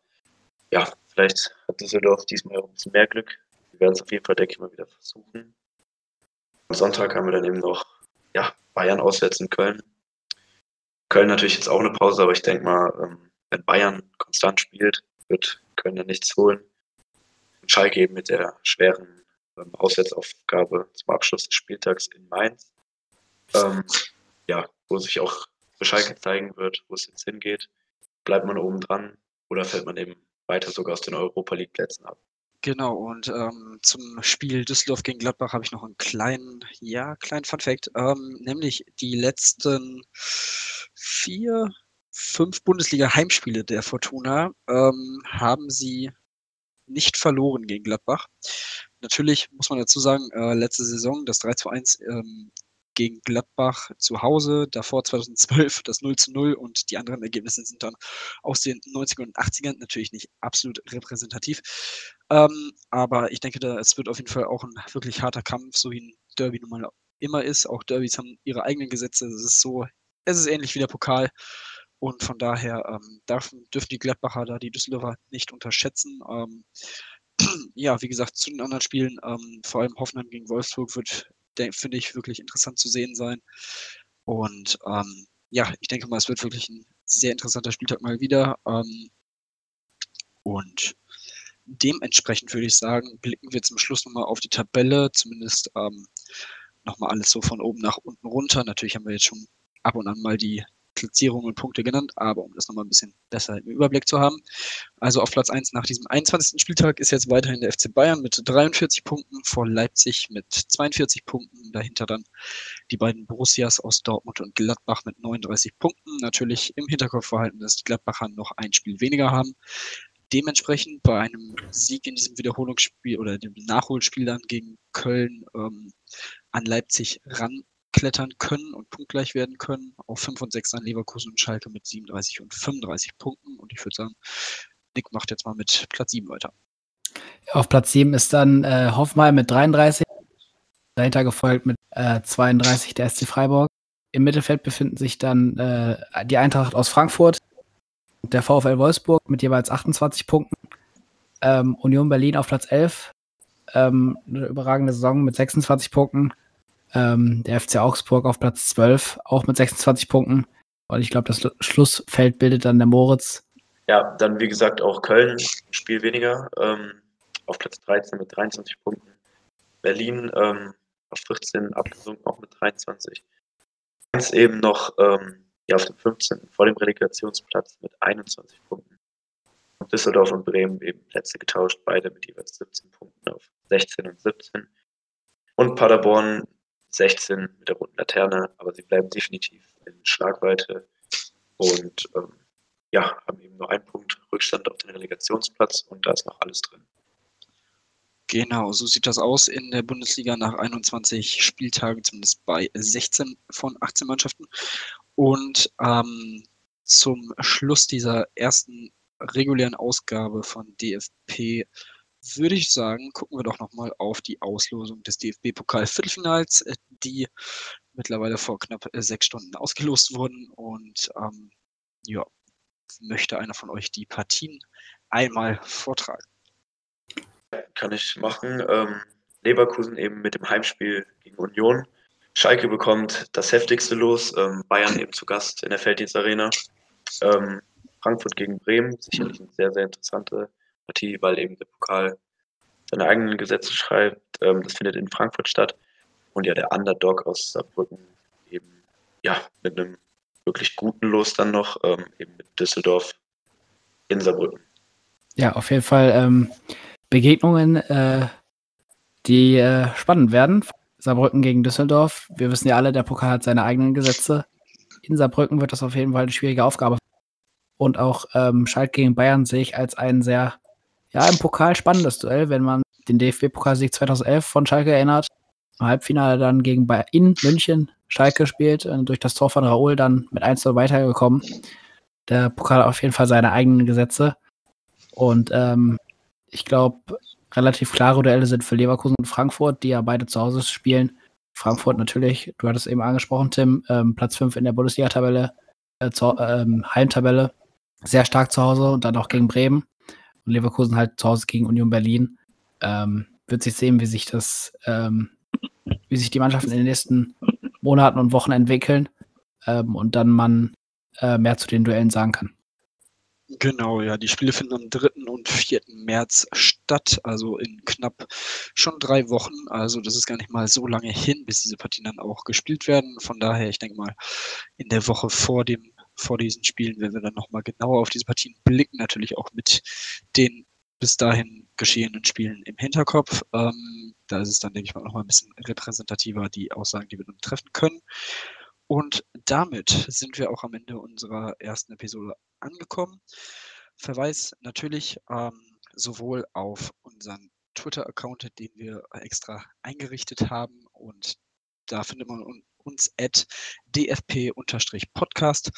ja, vielleicht hat Düsseldorf diesmal auch ein bisschen mehr Glück. Wir werden es auf jeden Fall, denke ich mal, wieder versuchen. Am Sonntag haben wir dann eben noch ja, Bayern auswärts in Köln. Köln natürlich jetzt auch eine Pause, aber ich denke mal, ähm, wenn Bayern konstant spielt, wird Köln dann nichts holen. Und Schalke eben mit der schweren ähm, Auswärtsaufgabe zum Abschluss des Spieltags in Mainz. Ähm, ja, wo sich auch für Schalke zeigen wird, wo es jetzt hingeht. Bleibt man oben dran oder fällt man eben weiter sogar aus den Europa League Plätzen ab? Genau, und ähm, zum Spiel Düsseldorf gegen Gladbach habe ich noch einen kleinen, ja, kleinen Funfact, ähm, nämlich die letzten vier, fünf Bundesliga-Heimspiele der Fortuna ähm, haben sie nicht verloren gegen Gladbach. Natürlich muss man dazu sagen, äh, letzte Saison das 3 zu 1 ähm, gegen Gladbach zu Hause, davor 2012 das 0 zu 0 und die anderen Ergebnisse sind dann aus den 90ern und 80ern natürlich nicht absolut repräsentativ. Ähm, aber ich denke, da, es wird auf jeden Fall auch ein wirklich harter Kampf, so wie ein Derby nun mal immer ist. Auch Derbys haben ihre eigenen Gesetze. Es ist so, es ist ähnlich wie der Pokal. Und von daher ähm, dürfen, dürfen die Gladbacher da die Düsseldorfer nicht unterschätzen. Ähm, [CLEARS THROAT] ja, wie gesagt, zu den anderen Spielen, ähm, vor allem Hoffenheim gegen Wolfsburg wird, finde ich, wirklich interessant zu sehen sein. Und ähm, ja, ich denke mal, es wird wirklich ein sehr interessanter Spieltag mal wieder. Ähm, und dementsprechend würde ich sagen, blicken wir zum Schluss nochmal auf die Tabelle, zumindest ähm, nochmal alles so von oben nach unten runter. Natürlich haben wir jetzt schon ab und an mal die Platzierungen und Punkte genannt, aber um das nochmal ein bisschen besser im Überblick zu haben. Also auf Platz 1 nach diesem 21. Spieltag ist jetzt weiterhin der FC Bayern mit 43 Punkten, vor Leipzig mit 42 Punkten, dahinter dann die beiden Borussias aus Dortmund und Gladbach mit 39 Punkten. Natürlich im Hinterkopf verhalten, dass die Gladbacher noch ein Spiel weniger haben. Dementsprechend bei einem Sieg in diesem Wiederholungsspiel oder dem Nachholspiel dann gegen Köln ähm, an Leipzig ran klettern können und punktgleich werden können. Auf 5 und 6 an Leverkusen und Schalke mit 37 und 35 Punkten. Und ich würde sagen, Nick macht jetzt mal mit Platz 7 weiter. Auf Platz 7 ist dann äh, Hoffenheim mit 33. Dahinter gefolgt mit äh, 32 der SC Freiburg. Im Mittelfeld befinden sich dann äh, die Eintracht aus Frankfurt, der VfL Wolfsburg mit jeweils 28 Punkten. Ähm, Union Berlin auf Platz 11. Ähm, eine überragende Saison mit 26 Punkten. Ähm, der FC Augsburg auf Platz 12, auch mit 26 Punkten. Und ich glaube, das Schlussfeld bildet dann der Moritz. Ja, dann wie gesagt auch Köln, ein Spiel weniger, ähm, auf Platz 13 mit 23 Punkten. Berlin ähm, auf 14 abgesunken, auch mit 23. Ganz eben noch ähm, ja, auf dem 15. vor dem Relegationsplatz mit 21 Punkten. Und Düsseldorf und Bremen eben Plätze getauscht, beide mit jeweils 17 Punkten auf 16 und 17. Und Paderborn 16 mit der roten Laterne, aber sie bleiben definitiv in Schlagweite und ähm, ja, haben eben nur einen Punkt Rückstand auf den Relegationsplatz und da ist noch alles drin. Genau, so sieht das aus in der Bundesliga nach 21 Spieltagen, zumindest bei 16 von 18 Mannschaften. Und ähm, zum Schluss dieser ersten regulären Ausgabe von DFP würde ich sagen, gucken wir doch nochmal auf die Auslosung des DFB-Pokal-Viertelfinals, äh, die mittlerweile vor knapp äh, sechs Stunden ausgelost wurden. Und ähm, ja, möchte einer von euch die Partien einmal vortragen? Kann ich machen. Ähm, Leverkusen eben mit dem Heimspiel gegen Union. Schalke bekommt das heftigste Los. Ähm, Bayern eben zu Gast in der Felddienstarena. Ähm, Frankfurt gegen Bremen, sicherlich eine sehr, sehr interessante Partie, weil eben der Pokal seine eigenen Gesetze schreibt. Ähm, das findet in Frankfurt statt. Und ja, der Underdog aus Saarbrücken eben ja mit einem wirklich guten Los dann noch, ähm, eben mit Düsseldorf in Saarbrücken. Ja, auf jeden Fall ähm, Begegnungen, äh, die äh, spannend werden. Saarbrücken gegen Düsseldorf. Wir wissen ja alle, der Pokal hat seine eigenen Gesetze. In Saarbrücken wird das auf jeden Fall eine schwierige Aufgabe. Und auch ähm, Schalke gegen Bayern sehe ich als ein sehr ja, im Pokal spannendes Duell, wenn man den DFB-Pokalsieg 2011 von Schalke erinnert. Im Halbfinale dann gegen Bayern München Schalke spielt, und durch das Tor von Raoul dann mit 1 weitergekommen. Der Pokal hat auf jeden Fall seine eigenen Gesetze. Und ähm, ich glaube, relativ klare Duelle sind für Leverkusen und Frankfurt, die ja beide zu Hause spielen. Frankfurt natürlich, du hattest eben angesprochen, Tim, ähm, Platz 5 in der Bundesliga-Tabelle, äh, ähm, Heimtabelle, sehr stark zu Hause und dann auch gegen Bremen und Leverkusen halt zu Hause gegen Union Berlin. Ähm, wird sich sehen, wie sich das, ähm, wie sich die Mannschaften in den nächsten Monaten und Wochen entwickeln ähm, und dann man äh, mehr zu den Duellen sagen kann. Genau, ja, die Spiele finden am 3. und 4. März statt, also in knapp schon drei Wochen. Also das ist gar nicht mal so lange hin, bis diese Partien dann auch gespielt werden. Von daher, ich denke mal, in der Woche vor dem vor diesen Spielen, wenn wir dann nochmal genauer auf diese Partien blicken, natürlich auch mit den bis dahin geschehenen Spielen im Hinterkopf. Ähm, da ist es dann, denke ich mal, nochmal ein bisschen repräsentativer, die Aussagen, die wir nun treffen können. Und damit sind wir auch am Ende unserer ersten Episode angekommen. Verweis natürlich ähm, sowohl auf unseren Twitter-Account, den wir extra eingerichtet haben und da findet man uns at dfp-podcast.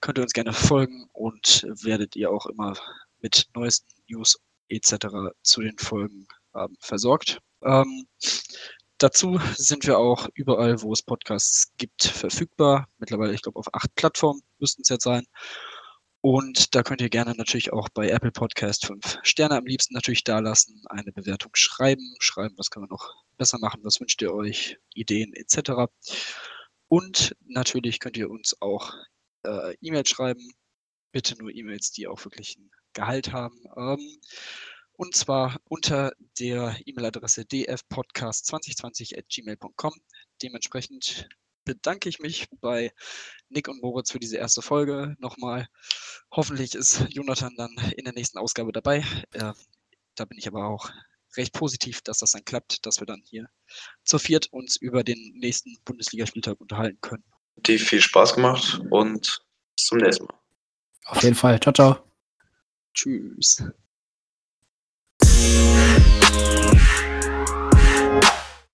Könnt ihr uns gerne folgen und werdet ihr auch immer mit neuesten News etc. zu den Folgen ähm, versorgt. Ähm, dazu sind wir auch überall, wo es Podcasts gibt, verfügbar. Mittlerweile, ich glaube, auf acht Plattformen müssten es jetzt sein. Und da könnt ihr gerne natürlich auch bei Apple Podcast fünf Sterne am liebsten natürlich da lassen, eine Bewertung schreiben, schreiben, was kann man noch besser machen, was wünscht ihr euch, Ideen etc. Und natürlich könnt ihr uns auch äh, E-Mails schreiben. Bitte nur E-Mails, die auch wirklich einen Gehalt haben. Ähm, und zwar unter der E-Mail-Adresse dfpodcast2020 Dementsprechend bedanke ich mich bei Nick und Moritz für diese erste Folge nochmal. Hoffentlich ist Jonathan dann in der nächsten Ausgabe dabei. Äh, da bin ich aber auch recht positiv, dass das dann klappt, dass wir dann hier zu viert uns über den nächsten Bundesligaspieltag unterhalten können. Die viel Spaß gemacht und bis zum nächsten Mal. Auf jeden Fall. Ciao, ciao. Tschüss.